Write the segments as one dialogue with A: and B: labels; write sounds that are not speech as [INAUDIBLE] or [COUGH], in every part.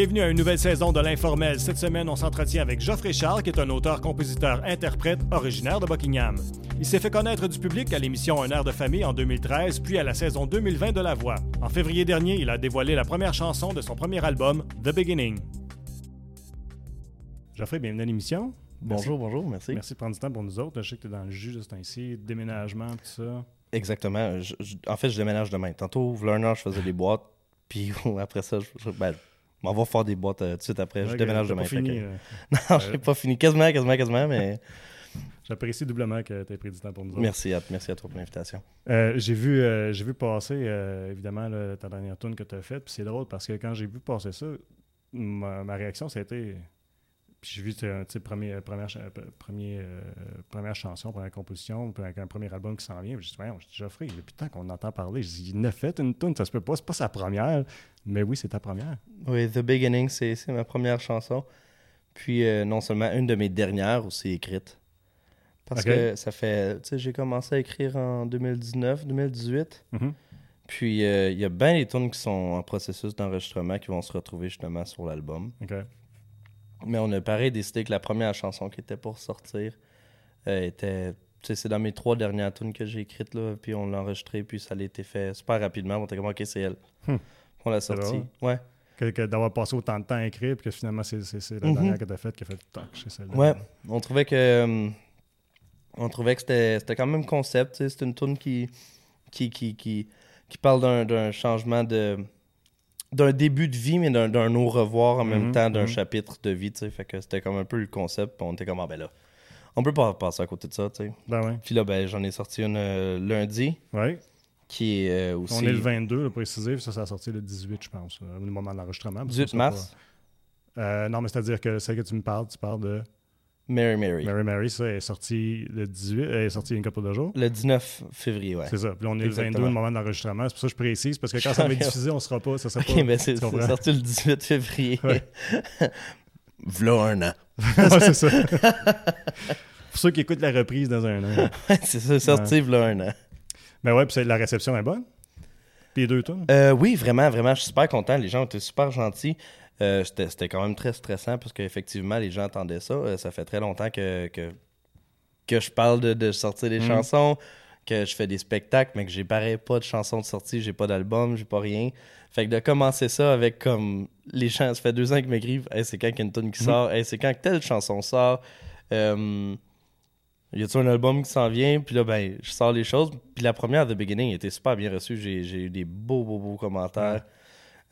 A: Bienvenue à une nouvelle saison de l'Informel. Cette semaine, on s'entretient avec Geoffrey Charles, qui est un auteur, compositeur, interprète originaire de Buckingham. Il s'est fait connaître du public à l'émission Un air de famille en 2013, puis à la saison 2020 de La Voix. En février dernier, il a dévoilé la première chanson de son premier album, The Beginning. Geoffrey, bienvenue à l'émission.
B: Bonjour, bonjour, merci.
A: Merci de prendre du temps pour nous autres. Je sais que tu es dans le jus de ce temps-ci, déménagement, tout ça.
B: Exactement. Je- je- en fait, je déménage demain. Tantôt, an, je faisais des boîtes. Puis [LAUGHS] après ça, je, ben, m'en vais faire des boîtes euh, tout de suite après. Je déménage demain.
A: pas fini,
B: que-
A: euh. [LAUGHS]
B: Non, j'ai pas fini. Quasiment, quasiment, quasiment, mais
A: J'apprécie doublement que tu aies pris du temps pour nous autres.
B: merci à, merci à toi pour l'invitation.
A: Euh, j'ai vu, euh, j'ai vu passer, euh, évidemment, là, ta dernière tune que tu as faite. Puis c'est drôle parce que quand j'ai vu passer ça, ma, ma réaction, c'était. Puis j'ai vu, tu sais, euh, première, euh, premier, euh, première chanson, première composition, un premier album qui s'en vient. J'ai dit, voyons, j'ai dit, Geoffrey, depuis temps qu'on entend parler, j'ai dit, il a fait une tune, ça se peut pas, c'est pas sa première. Mais oui, c'est ta première.
B: Oui, The Beginning, c'est c'est ma première chanson. Puis euh, non seulement une de mes dernières aussi écrites. Parce que ça fait. Tu sais, j'ai commencé à écrire en 2019, 2018.
A: Mhm.
B: Puis euh, il y a bien des tunes qui sont en processus d'enregistrement qui vont se retrouver justement sur l'album.
A: OK.
B: Mais on a pareil décidé que la première chanson qui était pour sortir euh, était. Tu sais, c'est dans mes trois dernières tunes que j'ai écrites, là. Puis on l'a enregistré, puis ça a été fait super rapidement. On était comme, OK, c'est elle.
A: Hmm.
B: On l'a
A: C'est
B: sorti.
A: drôle.
B: Ouais.
A: Que, que d'avoir passé autant de temps à écrire, puis que finalement, c'est, la
B: Mhm.
A: dernière que tu as faite qui a fait talk chez celle-là.
B: Ouais. On trouvait que. euh, on trouvait que c'était c'était quand même concept. tu sais, C'est une tune qui, qui, qui, qui, qui parle d'un- d'un changement de. D'un début de vie, mais d'un au revoir en même
A: Mhm,
B: temps d'un
A: mhm.
B: chapitre de vie. tu sais. Fait que c'était comme un peu le concept. on était comme, ah ben là. On peut pas passer à côté de ça, tu sais.
A: Ben ouais.
B: Puis là, ben, j'en ai sorti une euh, lundi,
A: Ouais.
B: qui est euh, aussi.
A: On est le 22, le précisé, ça, ça a sorti le 18, je pense, euh, au moment de l'enregistrement. parce que
B: 18
A: c'est
B: mars?
A: pas- Euh, non, mais c'est-à-dire que celle que tu me parles, tu parles de
B: Mary Mary.
A: Mary Mary, ça, est sortie le 18, elle est sortie il y a une couple de jours.
B: Le 19 février, ouais.
A: C'est ça. Puis là, on est
B: Exactement.
A: le 22, le moment de l'enregistrement. C'est pour ça que je précise, parce que quand ça va être diffusé, on ne sera pas. Ça sera [LAUGHS]
B: Ok,
A: pas.
B: ben c'est
A: tu
B: c'est sorti le 18 février.
A: Ouais. [LAUGHS]
B: V'là un an. [LAUGHS]
A: Ouais, c'est ça. pour ceux qui écoutent la reprise dans un an.
B: c'est ça, sorti v'là un an.
A: Ben ouais, puis la réception est bonne. Puis les deux tunes.
B: Euh, oui, vraiment, vraiment, je suis super content. Les gens étaient super gentils. Euh, C'était quand même très stressant parce qu'effectivement, les gens attendaient ça. Euh, ça fait très longtemps que, que, que je parle de, de sortir des
A: Mhm.
B: chansons, que je fais des spectacles, mais que j'ai pareil pas de chansons de sortie, j'ai pas d'album, j'ai pas rien. Fait que de commencer ça avec comme les gens, ça fait deux ans qu'ils m'écrivent Hey, c'est quand qu'il y a une tune qui
A: Mhm.
B: sort, Hey, c'est quand que telle chanson sort. Euh, y a-tu un album qui s'en vient? Puis là, ben, je sors les choses. Puis la première, The Beginning, était super bien reçue. J'ai j'ai eu des beaux, beaux, beaux commentaires,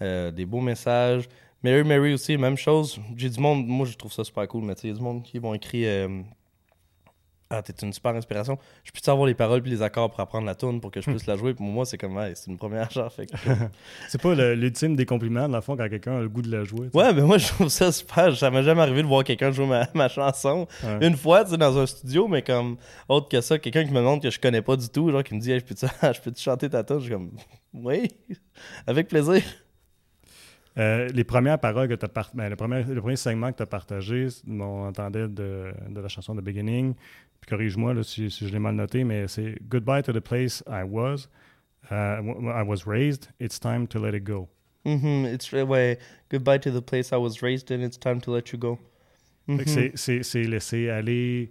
B: euh, des beaux messages. Mary Mary aussi, même chose. J'ai du monde, moi je trouve ça super cool, mais tu sais, il y a du monde qui m'ont écrit euh, Ah, t'es une super inspiration. Je peux savoir les paroles puis les accords pour apprendre la tune pour que je puisse la jouer? Pour moi, c'est comme, c'est une première genre. Fait que- [LAUGHS]
A: C'est pas le- l'ultime des compliments, dans le fond, quand quelqu'un a le goût de la jouer.
B: Ouais, mais moi je trouve ça super. Ça m'est jamais arrivé de voir quelqu'un jouer ma, ma chanson.
A: Ouais.
B: Une fois, tu sais, dans un studio, mais comme autre que ça, quelqu'un qui me demande que je connais pas du tout, genre qui me dit Hey, je peux-tu [LAUGHS] je peux-tu chanter ta tune Je suis comme Oui, [LAUGHS] avec plaisir.
A: Euh, les premières paroles que tu as part... ben, le, premier, le premier segment que tu as partagé, on entendait de, de la chanson de Beginning. Puis corrige-moi là, si, si je l'ai mal noté, mais c'est Goodbye to the place I was. uh, w- I was raised. It's time to let it go.
B: Mhm, it's ouais, goodbye to the place I was raised in. It's time to let you go.
A: Que
B: Mhm.
A: c'est- laisser aller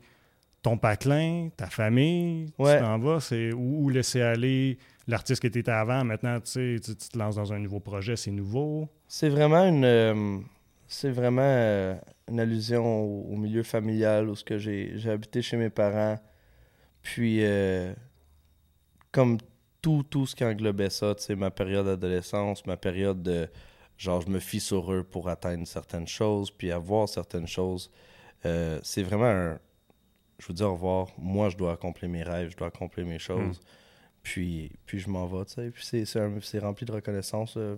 A: ton patelin, ta famille,
B: Ouais.
A: tu t'en vas, c'est ou, ou laisser aller l'artiste que tu étais avant. Maintenant, tu, sais, tu, te lances dans un nouveau projet, c'est nouveau.
B: C'est vraiment une, euh, c'est vraiment euh, une allusion au, au milieu familial où ce que j'ai, habité chez mes parents. Puis euh, comme tout, tout ce qui englobait ça, tu sais, ma période d'adolescence, ma période de genre je me fie sur eux pour atteindre certaines choses, puis avoir certaines choses. c'est vraiment un, je veux dire au revoir. Moi, je dois accomplir mes rêves, je dois accomplir mes choses. Puis, puis je m'en vais, tu sais. Puis c'est, rempli de reconnaissance. euh,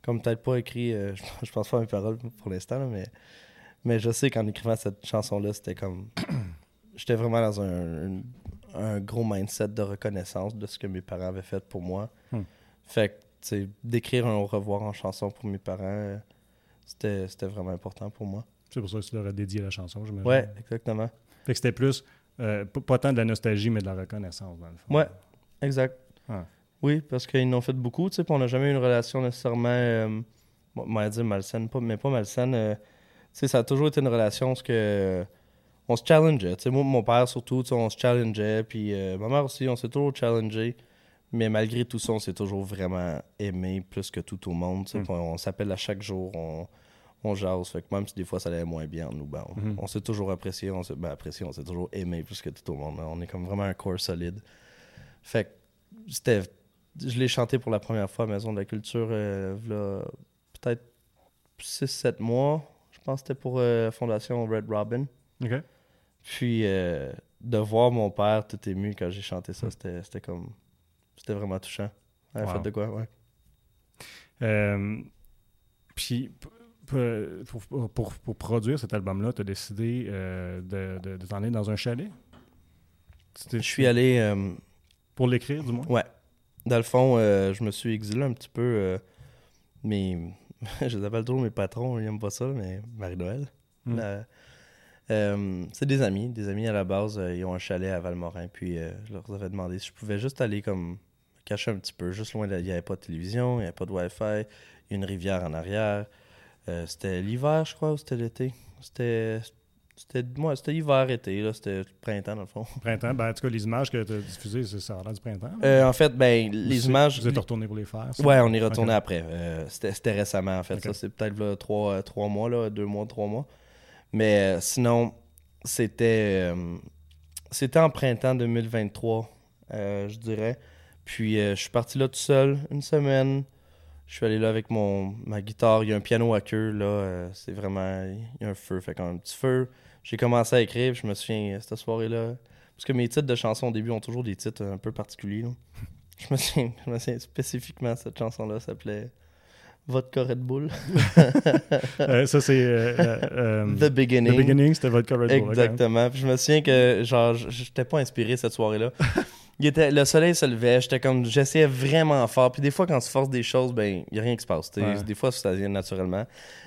B: comme peut-être pas écrit, euh, [LAUGHS] je, je pense pas à mes paroles pour l'instant, mais, mais je sais qu'en écrivant cette chanson-là, c'était comme. [CLEARS THROAT] J'étais vraiment dans un, un, un gros mindset de reconnaissance de ce que mes parents avaient fait pour moi.
A: Hmm.
B: Fait que, tu sais, d'écrire un au revoir en chanson pour mes parents, euh, c'était, c'était vraiment important pour moi.
A: C'est pour ça que tu leur as dédié la chanson, j'imagine.
B: Ouais, exactement.
A: Fait que c'était plus, euh, pas tant de la nostalgie, mais de la reconnaissance, dans le fond.
B: Ouais. Exact.
A: Ouais.
B: Oui, parce qu'ils n'ont fait beaucoup, tu sais, on n'a jamais eu une relation nécessairement euh, on va dire malsaine, pas, mais pas malsaine. euh, tu sais, ça a toujours été une relation parce que euh, on se challengeait. Tu sais, moi, mon père surtout, tu sais, on se challengeait. Puis euh, ma mère aussi, on s'est toujours challengé. Mais malgré tout ça, on s'est toujours vraiment aimé plus que tout au monde. tu sais.
A: Mm.
B: On, on s'appelle à chaque jour, on, on jase. Fait que même si des fois ça allait moins bien, nous, ben, on,
A: Mhm.
B: on s'est toujours apprécié. On s'est ben, apprécié, on s'est toujours aimé plus que tout au monde. On est comme vraiment un corps solide. Fait que c'était. Je l'ai chanté pour la première fois à Maison de la Culture, euh, peut-être 6-7 mois. Je pense que c'était pour euh, la Fondation Red Robin. Puis euh, de voir mon père tout ému quand j'ai chanté ça, c'était c'était comme. C'était vraiment touchant.
A: Wow.
B: fait de quoi, ouais.
A: Euh, puis, pour, pour- pour produire cet album-là, tu as décidé euh, de, de, de t'en aller dans un chalet?
B: Je suis allé. euh,
A: Pour l'écrire, du moins?
B: Ouais. Dans le fond, euh, je me suis exilé un petit peu. euh, mais [LAUGHS] je les appelle toujours mes patrons, ils n'aiment pas ça, mais Marie-Noël.
A: Mm.
B: La- euh, c'est des amis. Des amis à la base, euh, ils ont un chalet à Valmorin. Puis je leur avais demandé si je pouvais juste aller comme me cacher un petit peu, juste loin de. Il n'y avait pas de télévision, il n'y avait pas de Wi-Fi, il y a une rivière en arrière. C'était l'hiver, je crois, ou c'était l'été C'était. C'était moi, c'était hiver, été, là, c'était printemps dans le fond. [LAUGHS]
A: Printemps, ben, en tout cas, les images que tu as diffusées, c'est ça a l'air du printemps.
B: Euh, en fait, ben, les images.
A: Vous êtes retourné pour les faire? ça?
B: Ouais, on est retourné après. Euh, C'était c'était récemment, en fait. Ça, c'est peut-être trois, euh, trois mois, là, deux mois, trois mois. Mais euh, sinon, c'était c'était en printemps 2023, euh, je dirais. Puis je suis parti là tout seul, une semaine. Je suis allé là avec mon ma guitare. Il y a un piano à queue, là. c'est vraiment... Il y a un feu, fait qu'un petit feu. J'ai commencé à écrire, je me souviens, euh, cette soirée-là... Parce que mes titres de chansons au début ont toujours des titres un peu particuliers, là. [LAUGHS] Je me souviens, je me souviens spécifiquement, cette chanson-là s'appelait Vodka Red Bull. [LAUGHS]
A: Euh, ça, c'est euh, euh, euh, [LAUGHS]
B: The Beginning.
A: The Beginning, c'était votre cover de
B: Exactement. Puis je me souviens que, genre, j'étais pas inspiré cette soirée-là. Il était, le soleil se levait, j'étais comme, j'essayais vraiment fort. Puis des fois, quand tu forces des choses, ben, il y a rien qui se passe.
A: Ouais.
B: Des fois, ça vient naturellement.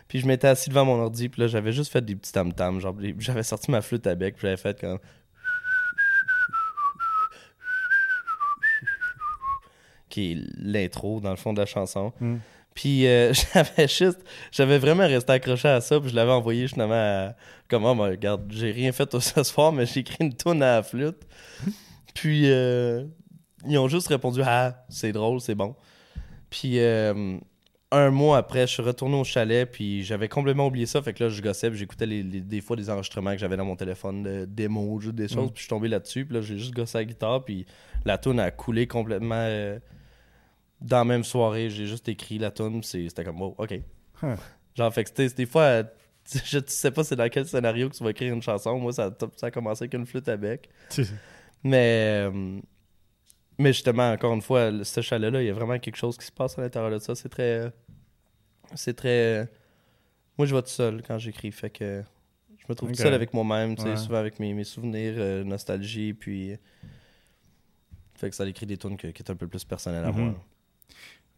B: Puis je m'étais assis devant mon ordi, puis là, j'avais juste fait des petits tam-tams. Genre, j'avais sorti ma flûte à bec, puis j'avais fait comme. qui est l'intro, dans le fond de la chanson.
A: Mm.
B: Puis euh, [LAUGHS] j'avais juste, j'avais vraiment resté accroché à ça, puis je l'avais envoyé justement à, comment, ben, regarde, j'ai rien fait [LAUGHS] ce soir, mais j'ai écrit une tonne à la flûte. Puis euh, ils ont juste répondu, ah, c'est drôle, c'est bon. Puis euh, un mois après, je suis retourné au chalet, puis j'avais complètement oublié ça, fait que là, je gossais, puis j'écoutais les, les- des fois des enregistrements que j'avais dans mon téléphone, de démos, juste des choses,
A: Mm.
B: puis je suis tombé là-dessus, puis là, j'ai juste gossé la guitare, puis la tune a coulé complètement. euh, dans la même soirée, j'ai juste écrit la tune, c'était comme, wow, ok.
A: Huh.
B: Genre, fait que c'était- des fois, [LAUGHS] je tu sais pas c'est dans quel scénario que tu vas écrire une chanson. Moi, ça, a- ça a commencé avec une flûte à bec. Mais, euh, mais justement, encore une fois, ce chalet-là, il y a vraiment quelque chose qui se passe à l'intérieur de ça. C'est très. C'est très. Moi, je vais tout seul quand j'écris. Fait que je me trouve tout seul avec moi-même,
A: Ouais.
B: souvent avec mes, mes souvenirs, euh, nostalgie, puis. Fait que ça écrit des tunes qui est un peu plus personnelles à
A: Mhm.
B: moi.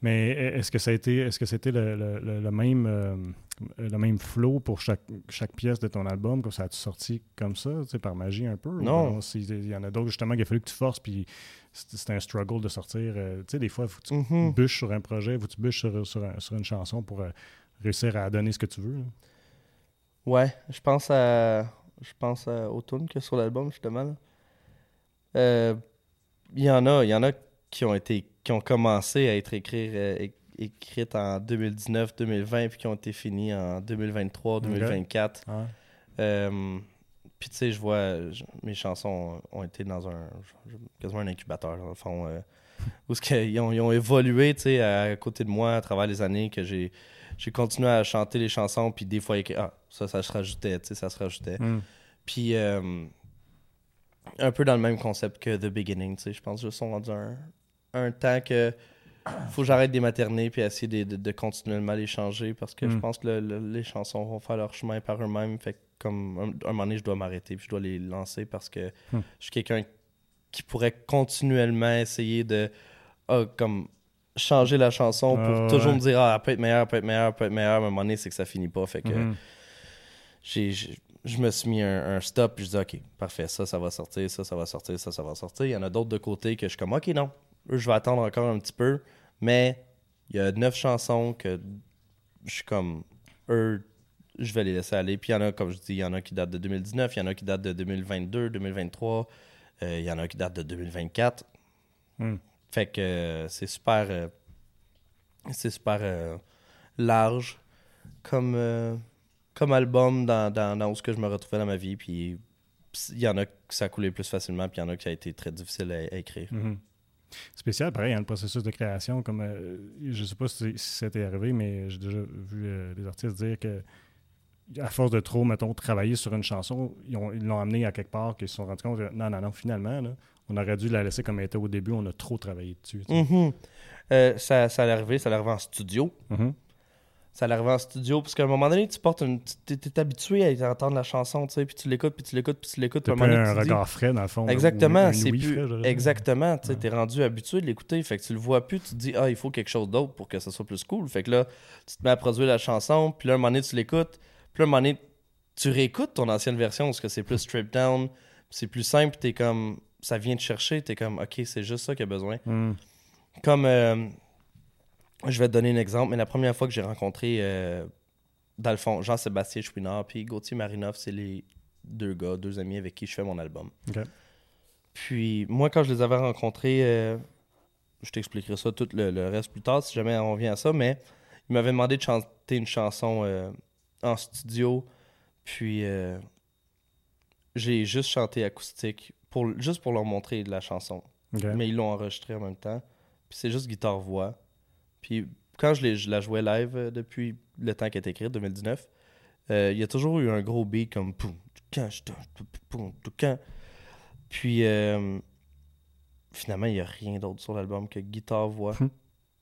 A: Mais est-ce que ça a été, est-ce que c'était le, le- le- même, euh, le même flow pour chaque, chaque pièce de ton album, que ça a sorti comme ça, tu sais, par magie un peu?
B: Non.
A: Il y en a d'autres justement qu'il a fallu que tu forces, puis c'était c'était un struggle de sortir. euh, tu sais, des fois, il faut que tu
B: Mhm.
A: bûches sur un projet, faut que tu bûches sur, sur, un- sur une chanson pour euh, réussir à donner ce que tu veux. là.
B: Ouais, je pense à. Je pense à, tunes que sur l'album, justement. Il y en a, il y en a qui ont été qui ont commencé à être écrits, euh, écrites en 2019, 2020, puis qui ont été finies en 2023, 2024.
A: Ouais.
B: Euh, puis tu sais, je vois, je- mes chansons ont été dans un, quasiment un incubateur, dans le fond, euh, [LAUGHS] où qu'ils ont, ils ont évolué, tu sais, à côté de moi, à travers les années, que j'ai, j'ai continué à chanter les chansons, puis des fois, ah, ça, ça se rajoutait, tu sais, ça se rajoutait.
A: Mm.
B: Puis un peu dans le même concept que The Beginning, tu sais, je pense que je sont rendus un, un temps que faut que j'arrête de les materner puis essayer de, de- de continuellement les changer parce que je
A: Mm.
B: pense que le- le- les chansons vont faire leur chemin par eux-mêmes. Fait que comme un, un moment donné, je dois m'arrêter puis je dois les lancer parce que
A: Mm.
B: je suis quelqu'un qui pourrait continuellement essayer de ah, comme changer la chanson pour
A: Ah,
B: toujours
A: ouais.
B: me dire ah elle peut être meilleure, elle peut être meilleure, elle peut être meilleure. Mais à un moment donné, c'est que ça finit pas. Fait que
A: Mhm.
B: j'ai- je me suis mis un, un stop puis je dis ok parfait ça ça va sortir ça ça va sortir ça ça va sortir il y en a d'autres de côté que je suis comme ok non eux je vais attendre encore un petit peu mais il y a neuf chansons que je suis comme, eux, je vais les laisser aller. Puis il y en a, comme je dis, il y en a qui datent de 2019, il y en a qui datent de 2022, 2023, euh, il y en a qui datent de 2024.
A: Hmm.
B: Fait que euh, c'est super, euh, c'est super large comme, comme album dans, dans, dans où ce que je me retrouvais dans ma vie. Puis il y en a que ça a coulé plus facilement, puis il y en a qui a été très difficile à, à écrire.
A: Mhm. Spécial, pareil, hein, le processus de création. Comme, euh, je sais pas si, t'est arrivé, mais j'ai déjà vu euh, des artistes dire que à force de trop, mettons, travailler sur une chanson, ils ont- ils l'ont amené à quelque part, qu'ils se sont rendus compte que non, non, non, finalement, là, on aurait dû la laisser comme elle était au début, on a trop travaillé dessus.
B: Mhm. Euh, ça, ça allait arriver, ça en studio.
A: Mhm.
B: Ça arriver en studio, parce qu'à un moment donné, tu portes une. Tu es, habitué à entendre la chanson, tu sais, puis tu l'écoutes, puis tu l'écoutes, puis tu l'écoutes. puis
A: T'as
B: à un moment
A: plus
B: donné,
A: un
B: tu te dis-
A: regard frais, dans le fond.
B: Exactement, c'est plus.
A: frais.
B: Exactement, tu sais,
A: Ouais.
B: t'es rendu habitué de l'écouter, fait que tu le vois plus, tu te dis, ah, il faut quelque chose d'autre pour que ça soit plus cool. Fait que là, tu te mets à produire la chanson, puis là, un moment donné, tu l'écoutes, puis là, un moment donné, tu réécoutes ton ancienne version, parce que c'est plus stripped down, puis c'est plus simple, t'es comme. Ça vient te chercher, t'es comme, ok, c'est juste ça qu'il y a besoin.
A: Mhm.
B: Comme. euh, je vais te donner un exemple, mais la première fois que j'ai rencontré, euh, dans le fond, Jean-Sébastien Chouinard puis Gauthier Marinoff, c'est les deux gars, deux amis avec qui je fais mon album. Puis moi, quand je les avais rencontrés, euh, je t'expliquerai ça tout le, le reste plus tard si jamais on vient à ça, mais ils m'avaient demandé de chanter une chanson euh, en studio. Puis euh, j'ai juste chanté acoustique, pour, juste pour leur montrer de la chanson. Mais ils l'ont enregistré en même temps. Puis c'est juste guitare-voix. Puis quand je, je la jouais live euh, depuis le temps qu'elle est écrite, 2019, euh, il y a toujours eu un gros beat comme poum, poum, poum, toucan. Puis euh, finalement, il n'y a rien d'autre sur l'album que guitare-voix.
A: Hmm.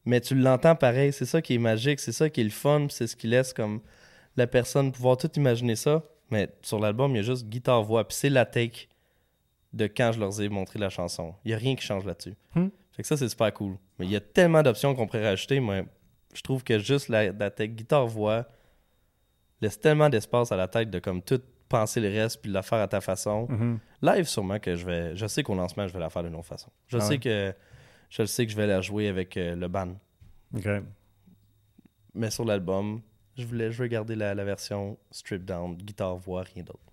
B: Mais tu l'entends pareil, c'est ça qui est magique, c'est ça qui est le fun, puis c'est ce qui laisse comme la personne pouvoir tout imaginer ça. Mais sur l'album, il y a juste guitare-voix, puis c'est la take de quand je leur ai montré la chanson. Il n'y a rien qui change là-dessus.
A: Hmm.
B: Fait que ça, c'est super cool. Mais il y a tellement d'options qu'on pourrait rajouter, mais je trouve que juste la, la guitare-voix laisse tellement d'espace à la tête de comme tout penser le reste puis la faire à ta façon.
A: Mhm.
B: Live, sûrement que je vais. Je sais qu'au lancement, je vais la faire d'une autre façon. Je
A: Ah
B: sais
A: ouais?
B: que. Je le sais que je vais la jouer avec euh, le band.
A: Ok.
B: Mais sur l'album, je voulais je veux garder la, la version strip down, guitare-voix, rien d'autre.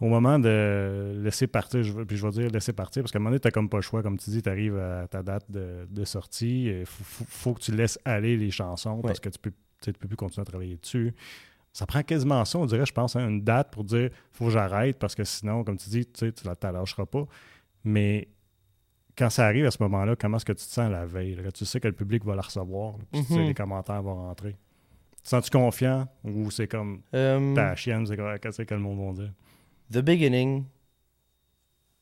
A: Au moment de laisser partir, je puis je vais dire laisser partir, parce qu'à un moment donné, tu comme pas le choix. Comme tu dis, tu arrives à ta date de, de sortie. Il faut, faut- faut que tu laisses aller les chansons parce que tu peux, tu peux plus continuer à travailler dessus. Ça prend quasiment ça, on dirait, je pense, hein, une date pour dire faut que j'arrête parce que sinon, comme tu dis, tu la lâcheras pas. Mais quand ça arrive à ce moment-là, comment est-ce que tu te sens la veille? là? tu sais que le public va la recevoir, là, puis tu sais,
B: Mhm.
A: les commentaires vont rentrer. Tu sens-tu confiant ou c'est comme
B: Euh,
A: ta chienne, c'est comme- qu'est-ce que le monde va dire?
B: The Beginning,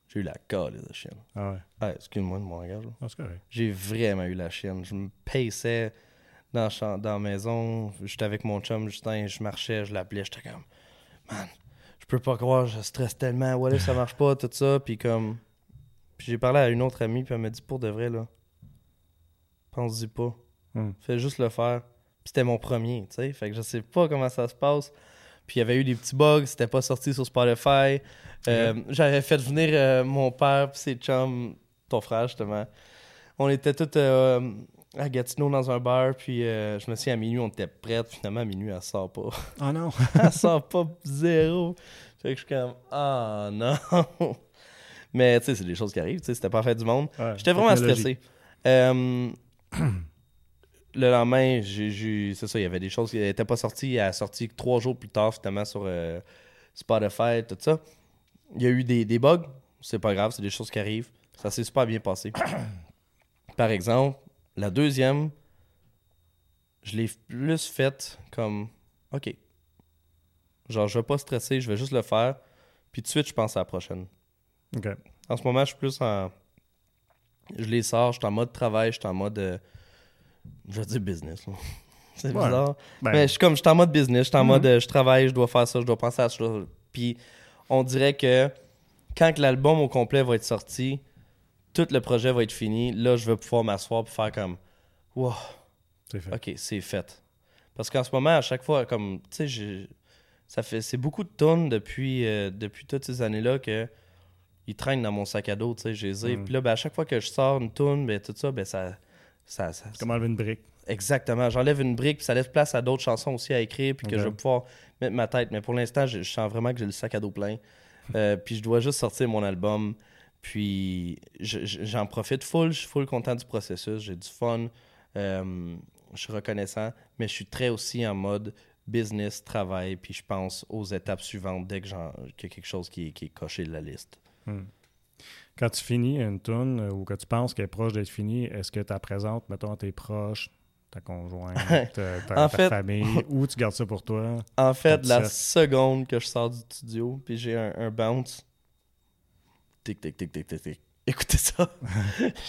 B: j'ai eu la cale de chienne.
A: Ah ouais,
B: Ah, excuse-moi de mon langage. là.
A: Ah, c'est correct.
B: J'ai vraiment eu la chienne. Je me paissais dans, dans la maison. J'étais avec mon chum Justin, je marchais, je l'appelais, j'étais comme Man, je peux pas croire, je stresse tellement, what if ça marche pas, tout ça? Puis comme. Puis j'ai parlé à une autre amie, puis elle m'a dit pour de vrai, là, pense-y pas.
A: Hmm.
B: Fais juste le faire. Puis c'était mon premier, tu sais. Fait que je sais pas comment ça se passe. Puis il y avait eu des petits bugs, c'était pas sorti sur Spotify. Euh, J'avais fait venir euh, mon père puis ses chums, ton frère justement. On était tous euh, à Gatineau dans un bar, puis je me suis dit, à minuit, on était prêts. Finalement, à minuit, elle sort pas.
A: Ah non! [LAUGHS]
B: elle sort pas zéro. Fait que je suis comme, ah non. Mais tu sais, c'est des choses qui arrivent, tu sais, c'était pas fait du monde.
A: Ouais,
B: J'étais vraiment stressé. [CLEARS THROAT] Euh, le lendemain, c'est ça, il y avait des choses qui n'étaient pas sorties. Elle a sorti trois jours plus tard, finalement, sur euh, Spotify, tout ça. Il y a eu des, des bugs. C'est pas grave, c'est des choses qui arrivent. Ça s'est super bien passé. [COUGHS] Par exemple, la deuxième, je l'ai plus faite comme OK. Genre, je vais pas stresser, je vais juste le faire. Puis tout de suite, je pense à la prochaine.
A: OK.
B: En ce moment, je suis plus en. Je les sors, je suis en mode travail, je suis en mode. Je veux dire business. là. [LAUGHS] C'est
A: Ouais.
B: bizarre.
A: Ben,
B: Mais je suis comme, je suis en mode business, je suis en
A: Mhm.
B: mode euh, je travaille, je dois faire ça, je dois penser à ça. Puis on dirait que quand l'album au complet va être sorti, tout le projet va être fini. Là, je vais pouvoir m'asseoir pour faire comme, wow,
A: c'est fait.
B: ok, c'est fait. Parce qu'en ce moment, à chaque fois, comme, tu sais, ça fait, c'est beaucoup de tonnes depuis, euh, depuis toutes ces années-là que ils traînent dans mon sac à dos, tu sais, je les ai.
A: Mhm.
B: Puis là, ben, à chaque fois que je sors une toune, ben, tout ça, ben, ça, ça, ça,
A: comme enlever une brique.
B: Exactement. J'enlève une brique, puis ça laisse place à d'autres chansons aussi à écrire, puis que je vais pouvoir mettre ma tête. Mais pour l'instant, je, je sens vraiment que j'ai le sac à dos plein. Euh, [LAUGHS] puis je dois juste sortir mon album. Puis je- je- j'en profite full. Je suis full content du processus. J'ai du fun. Euh, je suis reconnaissant. Mais je suis très aussi en mode business, travail. Puis je pense aux étapes suivantes dès que qu'il y a quelque chose qui, est- qui est coché de la liste.
A: Hmm. Quand tu finis une tune euh, ou que tu penses qu'elle est proche d'être finie, est-ce que tu la présentes, mettons, à tes proches, ta conjointe, [LAUGHS] ta, famille, [LAUGHS] ou tu gardes ça pour toi?
B: En fait, la seconde que je sors du studio, puis j'ai un, un bounce, tic, tic, tic, tic, tic, tic. [LAUGHS] Écoutez ça.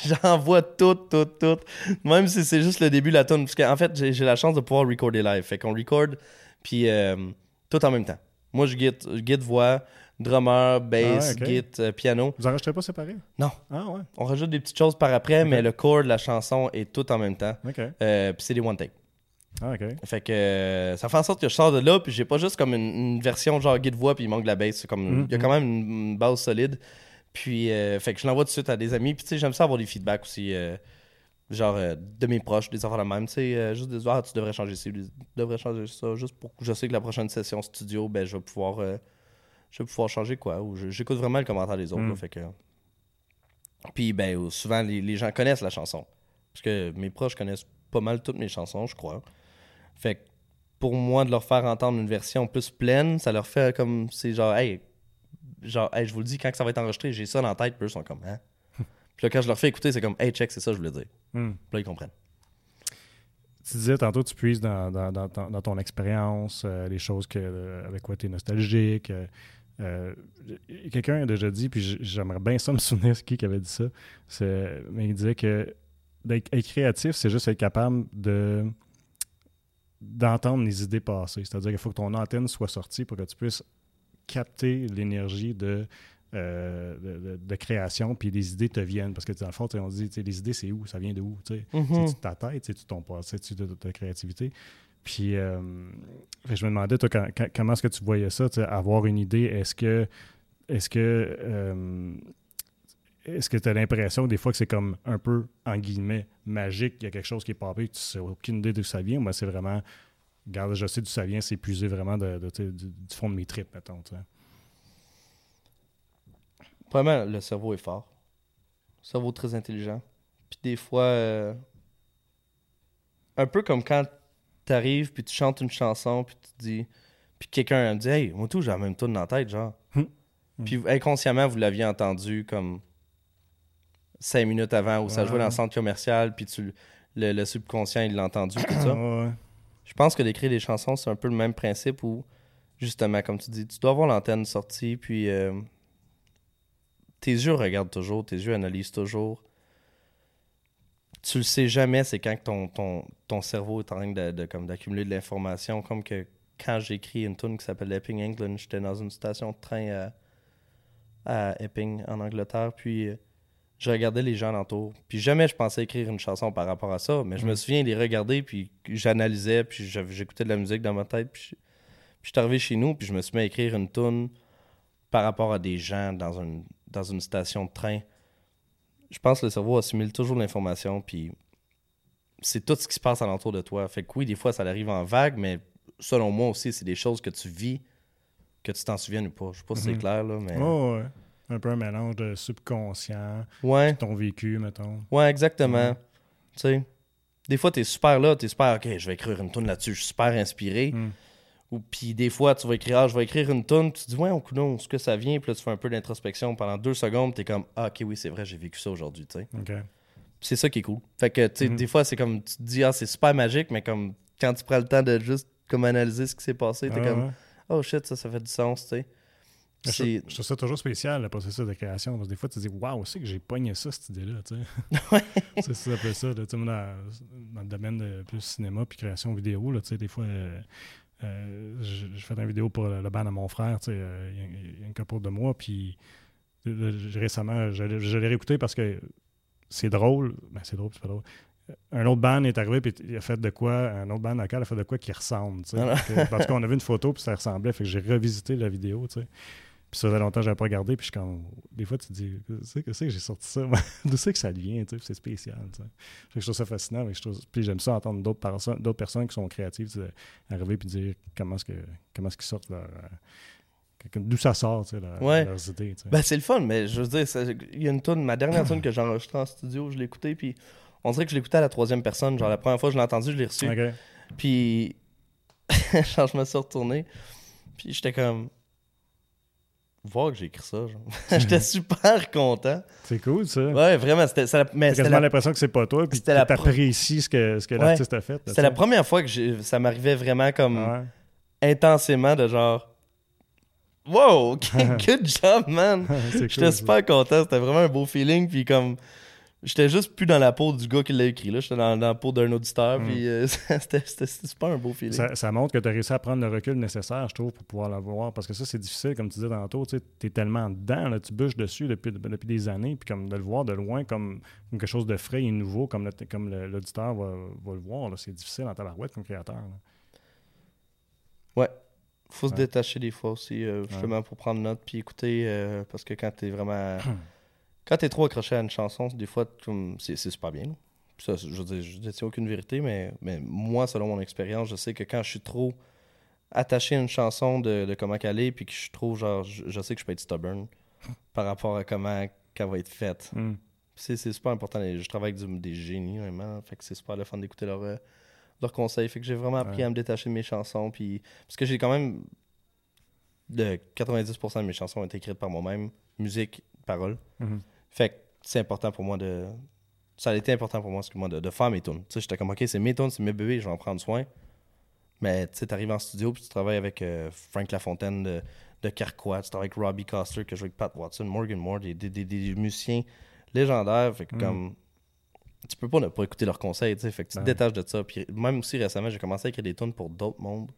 B: J'envoie tout, tout, tout. Même si c'est juste le début de la tune. Parce qu'en fait, j'ai j'ai la chance de pouvoir recorder live. Fait qu'on record, puis euh, tout en même temps. Moi, je guide, je guide voix, drummer, bass,
A: Ah
B: euh, piano.
A: Vous enregistrez pas séparés?
B: Non.
A: Ah ouais,
B: On rajoute des petites choses par après, mais le chord de la chanson est tout en même temps.
A: ok.
B: Euh, puis c'est des one take.
A: Ah, ok.
B: Fait que euh, ça fait en sorte que je sors de là, puis j'ai pas juste comme une, une version genre guide voix, puis il manque de la bass. C'est comme,
A: Mhm.
B: il y a quand même une, une base solide. Puis, euh, fait que je l'envoie tout de suite à des amis. Puis, tu sais, j'aime ça avoir des feedbacks aussi, euh, genre euh, de mes proches, des affaires de même. Tu sais, euh, juste des ah, tu devrais changer ci, tu devrais changer ça, juste pour que je sais que la prochaine session studio, ben, je vais pouvoir, je vais pouvoir changer quoi. Ou j'écoute vraiment le commentaire des autres. Là, fait que. Puis, ben, euh, souvent, les, les gens connaissent la chanson. Parce que mes proches connaissent pas mal toutes mes chansons, je crois. Fait que pour moi, de leur faire entendre une version plus pleine, ça leur fait comme. C'est genre, hey, genre, hey, je vous le dis, quand que ça va être enregistré, j'ai ça dans la tête, puis eux sont comme, hein? [LAUGHS] puis là, quand je leur fais écouter, c'est comme, hey, check, c'est ça je voulais dire.
A: Hmm.
B: Puis là, ils comprennent.
A: Tu disais tantôt, tu puises dans, dans- dans ton- dans ton expérience, euh, les choses que, euh, avec quoi tu es nostalgique. euh, euh, Quelqu'un a déjà dit, puis j'aimerais bien ça me souvenir, c'est qui qui avait dit ça, mais il disait que être créatif, c'est juste être capable de d'entendre les idées passées. C'est-à-dire qu'il faut que ton antenne soit sortie pour que tu puisses capter l'énergie de, euh, de, création, puis les idées te viennent. Parce que dans le fond, on dit, les idées, c'est où? Ça vient de où?
B: Mhm.
A: C'est-tu de ta tête, c'est-tu ton passé, c'est-tu ta créativité? Puis, euh, je me demandais, toi, comment est-ce que tu voyais ça, avoir une idée, est-ce que, est-ce que, euh, est-ce que tu as l'impression des fois que c'est comme un peu, en guillemets, magique, il y a quelque chose qui est papé, tu sais aucune idée d'où ça vient, ben, c'est vraiment, regarde, je sais d'où ça vient, c'est épuisé vraiment du, fond de mes tripes, mettons.
B: Premièrement, le cerveau est fort. Le cerveau très intelligent. Puis des fois, euh, un peu comme quand t'arrives, puis tu chantes une chanson, puis tu dis. Puis quelqu'un me dit Hey, moi tout, j'ai la même tune dans la tête, genre.
A: Hmm.
B: Puis inconsciemment, vous l'aviez entendu comme cinq minutes avant, où ça jouait dans le centre commercial, puis tu, le, le subconscient, il l'a entendu, tout ça.
A: Ouais.
B: Je pense que d'écrire des chansons, c'est un peu le même principe où, justement, comme tu dis, tu dois avoir l'antenne sortie, puis euh, tes yeux regardent toujours, tes yeux analysent toujours. Tu le sais jamais, c'est quand ton, ton, ton cerveau est en train de, de- comme d'accumuler de l'information. Comme que quand j'ai écrit une tune qui s'appelle Epping England, j'étais dans une station de train à, à Epping, en Angleterre, puis euh, je regardais les gens alentour. Puis jamais je pensais écrire une chanson par rapport à ça, mais je me
A: Mm.
B: souviens les regarder, puis j'analysais, puis j'écoutais de la musique dans ma tête, puis je, puis je suis arrivé chez nous, puis je me suis mis à écrire une tune par rapport à des gens dans une, dans une station de train. Je pense que le cerveau assimile toujours l'information, puis c'est tout ce qui se passe alentour de toi. Fait que oui, des fois, ça arrive en vague, mais selon moi aussi, c'est des choses que tu vis, que tu t'en souviennes ou pas. Je sais pas si c'est
A: Mhm.
B: clair, là, mais...
A: Ouais, ouais. Un peu un mélange de subconscient,
B: Ouais.
A: ton vécu, mettons.
B: Ouais, exactement.
A: Mhm.
B: Tu sais, des fois, t'es super là, t'es super, ok, je vais écrire une tune là-dessus, je suis super inspiré.
A: Mm.
B: Ou puis des fois, tu vas écrire, ah, je vais écrire une tune, tu te dis, ouais, on coudonc, ce que ça vient, puis là, tu fais un peu d'introspection pendant deux secondes, t'es comme, ah, ok, oui, c'est vrai, j'ai vécu ça aujourd'hui, tu sais. C'est ça qui est cool. Fait que, tu sais,
A: Mhm.
B: des fois, c'est comme, tu te dis, ah, c'est super magique, mais comme, quand tu prends le temps de juste, comme, analyser ce qui s'est passé, t'es
A: Ah,
B: comme,
A: ouais.
B: oh shit, ça, ça fait du sens, tu sais.
A: Je, trouve- je trouve ça toujours spécial, le processus de création. Parce que des fois, tu te dis, waouh, c'est que j'ai pogné ça, cette idée-là. Tu sais. [LAUGHS] c'est ça, un peu ça. là. Tu sais, moi, dans, dans le domaine de plus cinéma puis création vidéo, là, tu sais, des fois, euh, euh, je fais une vidéo pour le, band à mon frère, tu sais, euh, il y a- une couple de mois. Puis euh, récemment, je, l'ai- je l'ai réécouté parce que c'est drôle. Ben, c'est drôle, c'est pas drôle. Un autre band est arrivé puis il a fait de quoi, un autre band local a fait de quoi qui ressemble. tu sais.
B: Ah.
A: Fait Parce qu'on a vu une photo puis ça ressemblait, fait que j'ai revisité la vidéo. tu sais. Puis ça faisait longtemps que j'avais pas regardé. Puis je comme. Des fois, tu te dis, c'est que c'est que j'ai sorti ça? [LAUGHS] D'où c'est que ça sais, C'est spécial. je trouve ça fascinant. mais je trouve- Puis j'aime ça entendre d'autres personnes, d'autres personnes qui sont créatives arriver puis dire comment est-ce que comment est-ce qu'ils sortent leur. euh, D'où ça sort, tu sais, leur-
B: Ouais.
A: leurs idées.
B: Ben, c'est le fun, mais je veux dire, il y a une tune, ma dernière [COUGHS] tune que j'ai enregistrée en studio, je l'ai écoutée, puis on dirait que je l'écoutais à la troisième personne. Genre, la première fois que je l'ai entendu, je l'ai reçu.
A: Ok.
B: Puis, [LAUGHS] genre, je me suis retourné, puis j'étais comme. Voir que j'ai écrit ça, [LAUGHS] [LAUGHS] j'étais super content.
A: C'est cool, ça.
B: Ouais, vraiment, c'était ça mais
A: T'as quasiment l'impression que c'est pas toi, puis que t'apprécies ce que, ce que
B: Ouais.
A: l'artiste a fait.
B: c'était la première fois que j'ai- ça m'arrivait vraiment comme
A: Ouais.
B: intensément de genre. Wow, [LAUGHS] good job, man.
A: Cool,
B: J'étais
A: ça.
B: super content, c'était vraiment un beau feeling. Puis comme, j'étais juste plus dans la peau du gars qui l'a écrit, là. J'étais dans, dans la peau d'un auditeur.
A: Mm.
B: Puis euh, [LAUGHS] c'était super un beau feeling.
A: Ça, ça montre que tu as réussi à prendre le recul nécessaire, je trouve, pour pouvoir le voir. Parce que ça, c'est difficile, comme tu disais tantôt. Tu es tellement dedans, là, tu bûches dessus depuis, depuis des années. Puis comme de le voir de loin comme, comme quelque chose de frais et nouveau, comme l'auditeur va, va le voir, c'est difficile en tabarouette comme créateur. là.
B: Faut se
A: Ouais.
B: détacher des fois aussi, euh, justement, pour prendre note. Puis écouter, euh, parce que quand t'es vraiment. [CLEARS THROAT] quand t'es trop accroché à une chanson, des fois, c'est super bien. Ça, je veux dire, je détiens aucune vérité, mais, mais moi, selon mon expérience, je sais que quand je suis trop attaché à une chanson de, de comment qu'elle est, puis que je suis trop, genre, je, je sais que je peux être stubborn par rapport à comment qu'elle va être faite.
A: Hmm.
B: C'est super important. Je travaille avec du- des génies, vraiment. Fait que c'est super le fun d'écouter leurs euh, leurs conseils. Fait que j'ai vraiment appris
A: Ouais.
B: à me détacher de mes chansons. Puis... Parce que j'ai quand même. De 90% de mes chansons ont été écrites par moi-même. Musique, paroles.
A: Mhm.
B: Fait que c'est important pour moi de. Ça a été important pour moi, excuse-moi, de, de faire mes tunes. Tu sais, j'étais comme, ok, c'est mes tunes, c'est mes bébés, je vais en prendre soin. Mais tu sais, t'arrives en studio, puis tu travailles avec euh, Frank Lafontaine de, de Carquois, tu travailles avec Robbie Coster, que je joue avec Pat Watson, Morgan Moore, des, des, des- des musiciens légendaires. Fait que
A: Mm.
B: comme. Tu peux pas ne pas écouter leurs conseils, tu sais. Fait que tu te détaches de ça. Puis même aussi récemment, j'ai commencé à écrire des tunes pour d'autres mondes.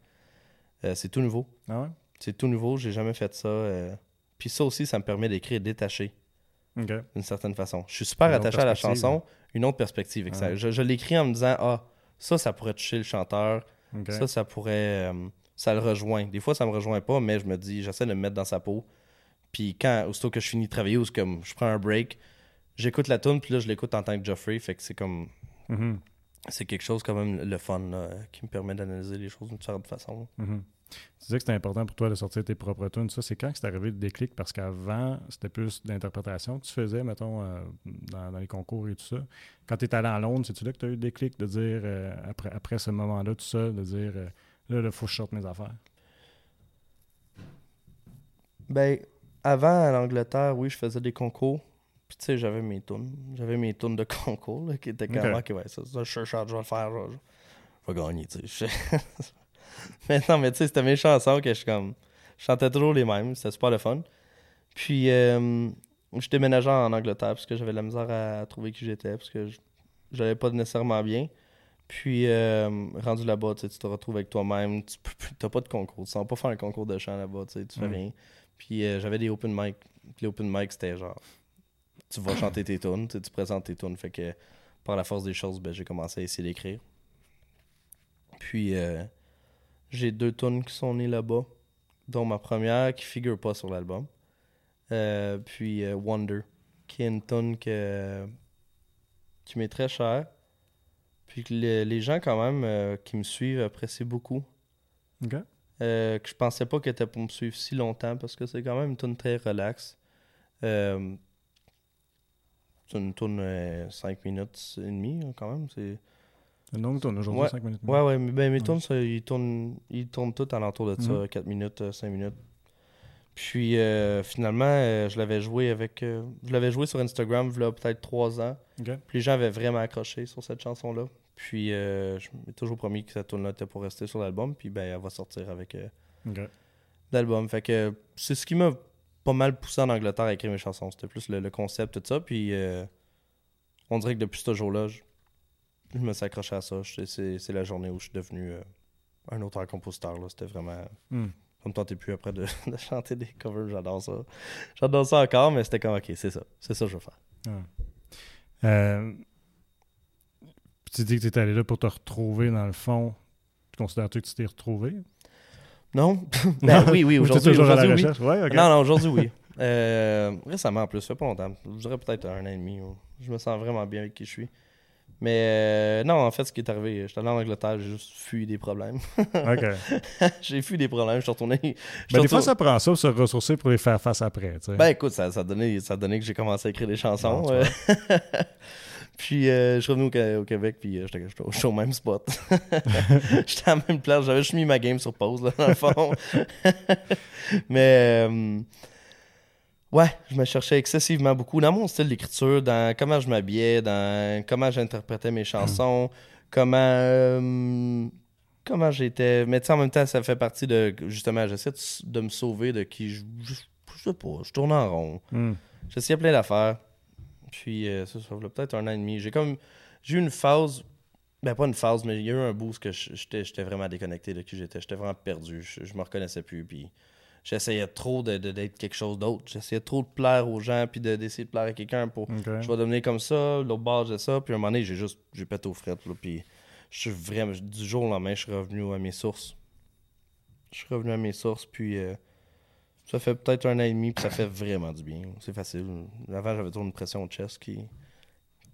B: Euh, c'est tout nouveau.
A: Ah ouais?
B: C'est tout nouveau, j'ai jamais fait ça. euh. Puis ça aussi, ça me permet d'écrire détaché D'une certaine façon. Je suis super
A: Une
B: attaché à la chanson, une autre perspective.
A: Ouais.
B: je je l'écris en me disant, ah, ça, ça pourrait toucher le chanteur, ça, ça pourrait. euh, ça le rejoint. Des fois, ça me rejoint pas, mais je me dis, j'essaie de me mettre dans sa peau. Puis quand, aussitôt que je finis de travailler ou comme je prends un break, j'écoute la tune puis là, je l'écoute en tant que Geoffrey. Fait que c'est comme.
A: Mhm.
B: C'est quelque chose quand même le fun là, qui me permet d'analyser les choses d'une différente façon.
A: Mhm. Tu disais que c'était important pour toi de sortir tes propres tunes. Ça, c'est quand que c'est arrivé le déclic? Parce qu'avant, c'était plus d'interprétation que tu faisais, mettons, euh, dans, dans les concours et tout ça. Quand tu es allé à Londres, c'est-tu là que tu as eu le déclic de dire, euh, après, après ce moment-là, tout ça, de dire, euh, là, il faut que je sorte mes affaires?
B: Ben, avant, à l'Angleterre, oui, je faisais des concours. Puis, tu sais, j'avais mes tunes. J'avais mes tunes de [LAUGHS] concours, là, qui étaient comme,
A: Ok.
B: ok, ouais, ça, ça, je chante, je vais le faire, je, je- je vais gagner, tu sais. [LAUGHS] [LAUGHS] Mais non, mais tu sais, c'était mes chansons que je comme. Je chantais toujours les mêmes, c'était super le fun. Puis, euh, je déménageais en Angleterre parce que j'avais de la misère à, trouver qui j'étais, parce que je j'allais pas nécessairement bien. Puis, euh, rendu là-bas, tu te retrouves avec toi-même, tu t'as pas de concours, tu sens pas faire un concours de chant là-bas, tu fais
A: Mm.
B: rien. Puis euh, j'avais des open mic. Puis les open mic, c'était genre, tu vas chanter tes tunes, tu présentes tes tunes. Fait que par la force des choses, ben, j'ai commencé à essayer d'écrire. Puis euh, j'ai deux tunes qui sont nées là-bas, dont ma première qui figure pas sur l'album. Euh, puis euh, Wonder, qui est une tune que, qui m'est très chère. Puis que le- les gens, quand même, euh, qui me suivent apprécient beaucoup.
A: OK?
B: Que je pensais pas qu'elle était pour me suivre si longtemps parce que c'est quand même une tune très relax. Euh, c'est une tune 5 minutes et demie hein, quand même. C'est...
A: Une longue tourne aujourd'hui,
B: Ouais.
A: 5 minutes.
B: Ouais, ouais, mais ben, mes
A: Ouais.
B: tunes, ça, ils tournent, ils tournent tout alentour de ça,
A: Mhm.
B: 4 minutes, 5 minutes. Puis euh, finalement, euh, je l'avais joué avec. euh, je l'avais joué sur Instagram, il y a peut-être 3 ans.
A: OK?
B: Puis les gens avaient vraiment accroché sur cette chanson-là. Puis euh, je m'ai toujours promis que cette tune-là était pour rester sur l'album. Puis ben, elle va sortir avec. euh, d'album. Fait que c'est ce qui m'a pas mal poussé en Angleterre à écrire mes chansons. C'était plus le, le concept, tout ça. Puis euh, on dirait que depuis ce jour-là, je, je me suis accroché à ça. C'est la journée où je suis devenu euh, un auteur-compositeur. C'était vraiment.
A: Hmm.
B: Ça me tentait plus après de, [LAUGHS] de chanter des covers. J'adore ça. J'adore ça encore, mais c'était comme, ok, c'est ça. C'est ça que je veux faire.
A: Ouais. Euh, tu dis que tu es allé là pour te retrouver dans le fond. Tu considères-tu que tu t'es retrouvé?
B: Non? [LAUGHS] ben oui, oui, aujourd'hui,
A: toujours à la
B: aujourd'hui, oui.
A: Ouais.
B: Non, non, aujourd'hui, oui. [LAUGHS] Euh, récemment, en plus, ça fait pas longtemps. Je dirais peut-être un an et demi. Je me sens vraiment bien avec qui je suis. Mais euh, non, en fait, ce qui est arrivé, j'étais allé en Angleterre, j'ai juste fui des problèmes. [LAUGHS]
A: Ok.
B: j'ai fui des problèmes, je suis retourné. suis
A: Ben, des fois, ça prend ça pour se ressourcer pour les faire face après. tu sais.
B: Ben écoute, ça, ça, a donné, ça a donné que j'ai commencé à écrire des chansons. Euh. [LAUGHS] puis euh, je suis revenu au, Québec, puis euh, j'étais au, au même spot. [LAUGHS] j'étais à la même place, j'avais juste mis ma game sur pause, là, dans le fond. Mais ouais, je me cherchais excessivement beaucoup dans mon style d'écriture, dans comment je m'habillais, dans comment j'interprétais mes chansons, comment. euh, comment j'étais. Mais tu sais, en même temps, ça fait partie de. Justement, j'essaie de, me sauver de qui je. Je, je sais pas, je tourne en rond.
A: Hmm.
B: J'essayais plein d'affaires. Puis, euh, ça, ça fait peut-être un an et demi. J'ai comme. J'ai eu une phase. Ben, pas une phase, mais il y a eu un boost que j'étais vraiment déconnecté de qui j'étais. J'étais vraiment perdu. Je, je me reconnaissais plus. Puis, j'essayais trop de- de- d'être quelque chose d'autre. J'essayais trop de plaire aux gens. Puis, de- d'essayer de plaire à quelqu'un pour. Je vais devenir comme ça. L'autre bord, j'ai ça. Puis, à un moment donné, j'ai juste. J'ai pété aux frettes. Là, puis, je suis vraiment. Du jour au lendemain, je suis revenu à mes sources. Je suis revenu à mes sources. Puis. euh, ça fait peut-être un an et demi, puis ça fait vraiment du bien. C'est facile. Avant, j'avais toujours une pression de chest qui,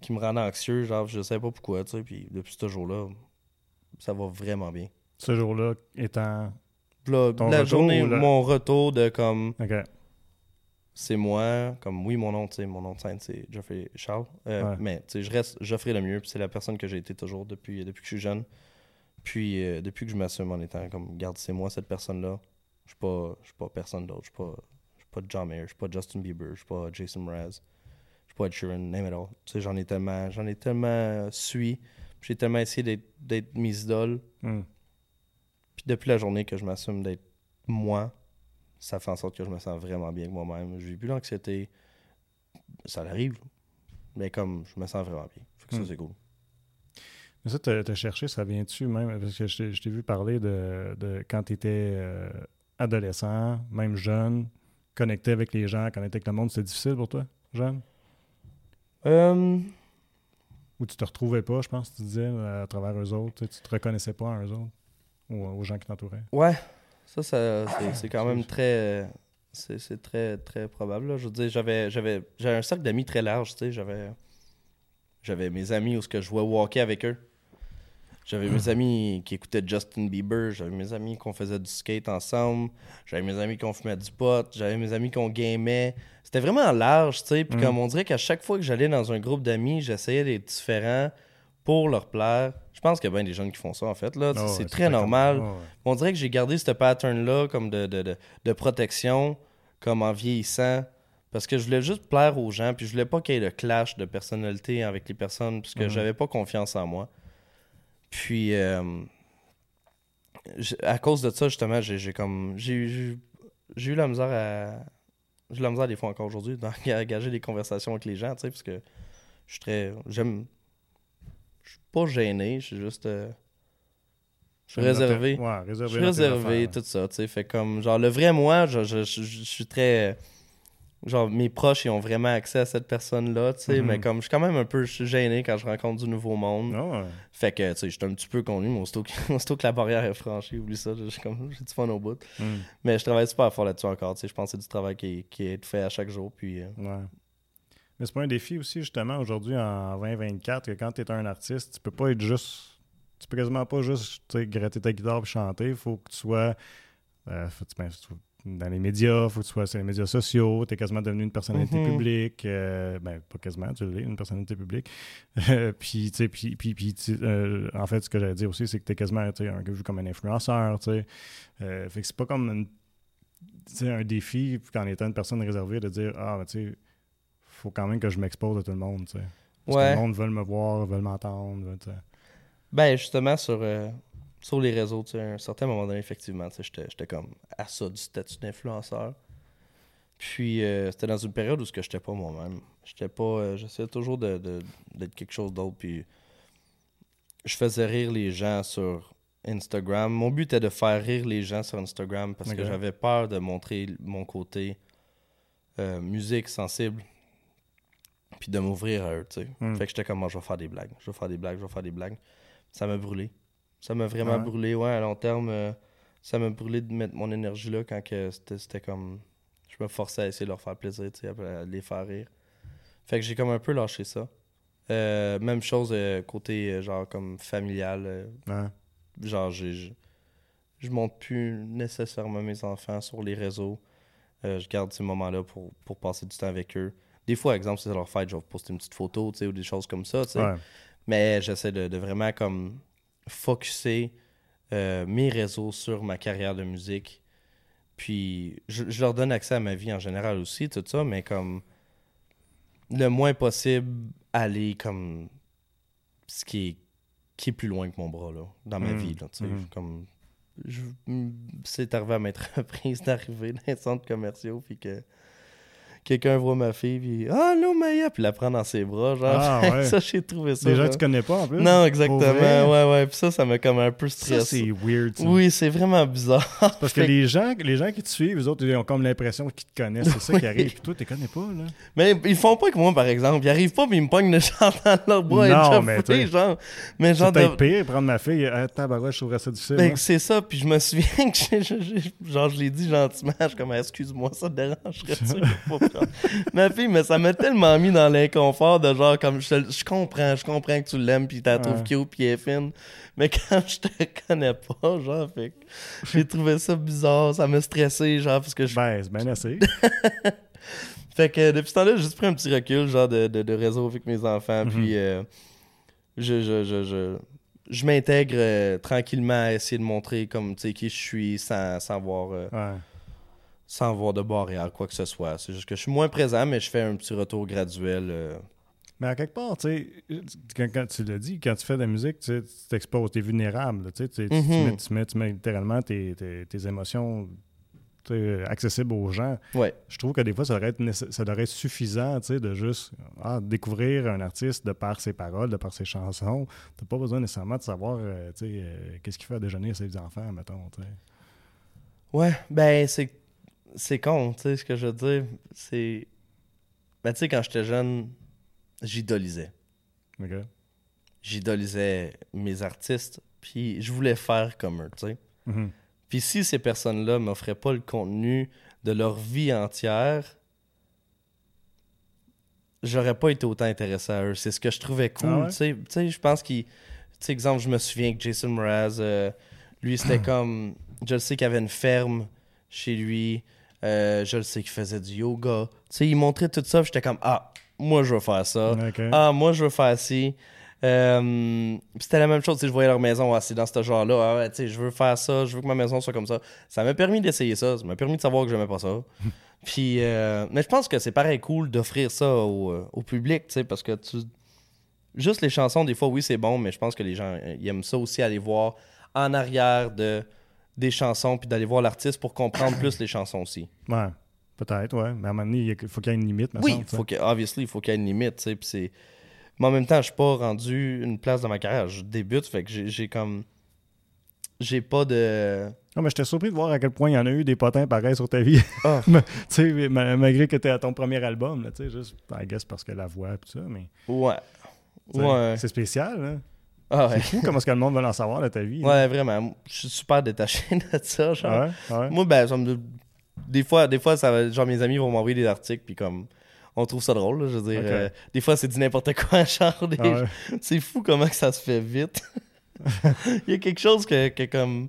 B: qui me rendait anxieux. Genre, je sais pas pourquoi, tu sais. Puis depuis ce jour-là, ça va vraiment bien.
A: Ce jour-là étant.
B: La journée,
A: ou
B: mon retour de comme c'est moi, comme oui, mon nom, tu sais, mon nom de scène, c'est Geoffrey Charles. Euh,
A: Ouais.
B: Mais tu sais, je reste Geoffrey le mieux, puis c'est la personne que j'ai été toujours depuis, depuis que je suis jeune. Puis euh, depuis que je m'assume en étant comme, garde, c'est moi cette personne-là. Je suis pas, je suis pas personne d'autre. Je suis pas, je suis pas John Mayer, je suis pas Justin Bieber, je suis pas Jason Mraz, je suis pas Ed Sheeran, name it all. Tu sais, j'en ai tellement, j'en ai tellement suivi. J'ai tellement essayé d'être- d'être mes idoles.
A: Hmm.
B: Puis depuis la journée que je m'assume d'être moi, ça fait en sorte que je me sens vraiment bien avec moi-même. J'ai plus l'anxiété. Ça arrive. Mais comme je me sens vraiment bien. Fait que
A: Hmm.
B: ça, c'est cool.
A: Mais ça, te, chercher, ça vient-tu même? Parce que je t'ai- je vu parler de, de quand tu étais adolescent, même jeune, connecté avec les gens, connecté avec le monde. C'était difficile pour toi, jeune?
B: Euh,
A: Ou tu te retrouvais pas, je pense, tu disais, à travers eux autres. Tu te reconnaissais pas en eux autres? Ou aux gens qui t'entouraient.
B: ouais, ça, ça c'est, c'est quand même très. C'est, c'est très, très probable. là. Je veux dire, j'avais, un cercle d'amis très large. Tu sais, j'avais, j'avais mes amis où ce que je jouais hockey avec eux. J'avais mes amis qui écoutaient Justin Bieber, j'avais mes amis qu'on faisait du skate ensemble, j'avais mes amis qu'on fumait du pot, j'avais mes amis qu'on gamait. C'était vraiment large, tu sais. Puis
A: Mm.
B: comme on dirait qu'à chaque fois que j'allais dans un groupe d'amis, j'essayais d'être différent pour leur plaire. Je pense qu'il y a bien des jeunes qui font ça, en fait. Là. C'est très
A: comme-
B: normal.
A: ouais.
B: On dirait que j'ai gardé ce pattern-là comme de, de, de, de protection, comme en vieillissant. Parce que je voulais juste plaire aux gens, puis je voulais pas qu'il y ait de clash de personnalité avec les personnes, parce que j'avais pas confiance en moi. Puis, euh, à cause de ça, justement, j'ai j'ai comme. J'ai eu la misère à. J'ai eu la misère des fois encore aujourd'hui d'engager des conversations avec les gens, tu sais, parce que je suis très. J'aime. Je suis pas gêné, je suis juste. euh, je suis réservé.
A: Ouais, réservé.
B: Je suis réservé, tout ça, tu sais. Fait comme, genre, le vrai moi, je, je, je- je suis très. Genre, mes proches, ils ont vraiment accès à cette personne-là, tu sais.
A: Mhm.
B: Mais comme, je suis quand même un peu je suis gêné quand je rencontre du nouveau monde.
A: Ah ouais.
B: Fait que, tu sais, j'étais un petit peu connu, mais aussitôt que, [LAUGHS] aussitôt que la barrière est franchie, oublie ça, j'ai comme, [LAUGHS] j'ai du fun au bout.
A: Hmm.
B: Mais je travaille super fort là-dessus encore, tu sais. Je pense que c'est du travail qui, qui est fait à chaque jour, puis. euh,
A: Ouais. Mais c'est pas un défi aussi, justement, aujourd'hui, en 2024, que quand tu es un artiste, tu peux pas être juste. Tu peux quasiment pas juste gratter ta guitare et chanter. Il faut que tu sois. euh, faut ben, dans les médias, faut que tu sois sur les médias sociaux, tu es quasiment devenu une personnalité
B: Mhm.
A: publique. euh, ben, pas quasiment, tu l'es, une personnalité publique. Euh, [LAUGHS] puis, tu sais, puis, puis, puis, euh, en fait, ce que j'allais dire aussi, c'est que tu es quasiment un, vu comme un influenceur. tu sais. Euh, fait que c'est pas comme une- un défi, qu'en étant une personne réservée, de dire Ah, ben, tu sais, faut quand même que je m'expose à tout le monde. tu sais. Parce que
B: Ouais.
A: le monde veut me voir, veut m'entendre.
B: Ben, justement, sur, euh, sur les réseaux, tu sais, à un certain moment donné, effectivement, tu sais, j'étais comme à ça du statut d'influenceur. Puis, euh, c'était dans une période où ce que j'étais pas moi-même. J'étais pas... euh, J'essayais toujours de- de- d'être quelque chose d'autre, puis je faisais rire les gens sur Instagram. Mon but était de faire rire les gens sur Instagram parce que j'avais peur de montrer mon côté euh, musique sensible puis de m'ouvrir à eux, tu sais.
A: Hmm.
B: Fait que j'étais comme, moi, je vais faire des blagues, je vais faire des blagues, je vais faire des blagues. Ça m'a brûlé. Ça m'a vraiment
A: Ah
B: brûlé, ouais, à long terme. euh, ça m'a brûlé de mettre mon énergie là quand que c'était comme. Je me forçais à essayer de leur faire plaisir, tu sais, à les faire rire. Fait que j'ai comme un peu lâché ça. Euh, même chose euh, côté, genre, comme familial.
A: Ouais.
B: genre, j'ai- je, je monte plus nécessairement mes enfants sur les réseaux. Euh, je garde ces moments-là pour, pour passer du temps avec eux. Des fois, exemple, si c'est leur fête, je vais poster une petite photo, tu sais, ou des choses comme ça, tu sais.
A: Ouais.
B: Mais j'essaie de, de vraiment comme focuser euh, mes réseaux sur ma carrière de musique. Puis je, je leur donne accès à ma vie en général aussi, tout ça, mais comme le moins possible aller comme ce qui est, qui est plus loin que mon bras là, dans ma
A: Mhm.
B: vie. Là, tu sais.
A: Mhm.
B: comme, c'est arrivé à m'être [LAUGHS] reprise d'arriver dans les centres commerciaux, puis que quelqu'un voit ma fille, puis Ah, allô Maya, puis la prend dans ses bras. Genre,
A: Ah, [LAUGHS] ouais.
B: ça, j'ai trouvé ça.
A: Des gens que tu connais pas en plus.
B: Non, exactement. Ouais, ouais. Puis ça, ça m'a comme un peu
A: Ça,
B: stressé.
A: c'est weird. ça.
B: Oui, c'est vraiment bizarre. [LAUGHS]
A: Parce que
B: Fait-
A: les gens, les gens qui te suivent, eux autres, ils ont comme l'impression qu'ils te connaissent. C'est ça qui arrive. Puis toi, tu les connais pas, là.
B: Mais ils font pas que moi, par exemple. Ils arrivent pas, puis ils me pognent le chant dans leur bras
A: Non,
B: et
A: mais t'sais,
B: genre. Mais [LAUGHS] genre, de-
A: peut-être pire, prendre ma fille. Ah, tabarouette, je trouverais ça difficile.
B: Ben,
A: moi.
B: c'est ça, puis je me souviens que je, je- je- genre, je l'ai dit gentiment, je suis comme, excuse-moi, ça te dérangerait-tu? [LAUGHS] Ma fille, mais ça m'a tellement mis dans l'inconfort de genre, comme, je, je comprends, je comprends que tu l'aimes, puis tu la trouves cute, puis elle est fine, mais quand je te connais pas, genre, fait que j'ai trouvé ça bizarre, ça m'a stressé, genre, parce que je
A: Ben, c'est bien assez. [LAUGHS]
B: Fait que depuis ce temps-là, j'ai juste pris un petit recul, genre de, de, de réseau avec mes enfants.
A: Mhm.
B: Puis euh, je, je, je, je, je m'intègre euh, tranquillement à essayer de montrer comme tu sais qui je suis sans, sans voir euh,
A: Ouais.
B: Sans voir de barrière, quoi que ce soit. C'est juste que je suis moins présent, mais je fais un petit retour graduel. euh.
A: Mais à quelque part, tu sais, quand, quand tu l'as dit, quand tu fais de la musique, tu t'exposes, tu es vulnérable. là, Tu, mets, tu, mets, tu mets littéralement tes, tes, tes émotions accessibles aux gens.
B: Ouais.
A: Je trouve que des fois, ça devrait être, ça devrait être suffisant de juste ah, découvrir un artiste de par ses paroles, de par ses chansons. Tu pas besoin nécessairement de savoir sais, euh, qu'est-ce qu'il fait à déjeuner à ses enfants, mettons. tu sais.
B: Ouais, ben c'est c'est con, tu sais ce que je veux dire. C'est ben tu sais quand j'étais jeune, j'idolisais.
A: OK?
B: J'idolisais mes artistes, puis je voulais faire comme eux, tu sais.
A: Mhm.
B: Puis si ces personnes-là m'offraient pas le contenu de leur vie entière, j'aurais pas été autant intéressé à eux. C'est ce que je trouvais cool.
A: Ah ouais?
B: Tu sais, tu sais, je pense qu'il. Tu sais, exemple, je me souviens que Jason Mraz, euh, lui, c'était [CLEARS THROAT] comme. Je le sais qu'il avait une ferme chez lui. Euh, je le sais qu'il faisait du yoga. Tu sais, il montrait tout ça. J'étais comme, ah, moi, je veux faire ça. Ah, moi, je veux faire ci. Euh, c'était la même chose, je voyais leur maison, ah, c'est dans ce genre-là, ah ouais, tu sais, je veux faire ça, je veux que ma maison soit comme ça. Ça m'a permis d'essayer ça, ça m'a permis de savoir que j'aimais pas ça. [LAUGHS] Puis, euh, mais je pense que c'est pareil cool d'offrir ça au, au public, tu sais, parce que tu... Juste les chansons, des fois, oui, c'est bon, mais je pense que les gens, ils aiment ça aussi, aller voir en arrière de des chansons, puis d'aller voir l'artiste pour comprendre plus les chansons aussi.
A: Ouais. Peut-être, ouais. Mais à un moment donné, il faut qu'il y ait une limite.
B: Oui,
A: semble,
B: faut que, obviously, il faut qu'il y ait une limite, tu sais, puis c'est... Mais en même temps, je suis pas rendu une place dans ma carrière. Je débute, fait que j'ai j'ai comme... J'ai pas de...
A: Non, mais j'étais surpris de voir à quel point il y en a eu des potins pareils sur ta vie. [LAUGHS] Mais, tu malgré que tu à ton premier album, tu sais, juste, I guess, parce que la voix et tout ça, mais
B: Ouais.
A: tu sais,
B: Ouais.
A: c'est spécial, là.
B: Ah
A: C'est fou comment est-ce que le monde veut en savoir de ta vie. là.
B: Ouais, vraiment. Je suis super détaché [LAUGHS] de ça, genre.
A: Ah ouais? Ah ouais?
B: Moi, ben, ça me... Des fois, des fois ça genre, mes amis vont m'envoyer des articles, puis comme... On trouve ça drôle, là, je veux dire. Euh, des fois, c'est du n'importe quoi, [LAUGHS] genre. des-
A: Ah? [LAUGHS]
B: C'est fou comment que ça se fait vite. Il y a quelque chose que, que comme.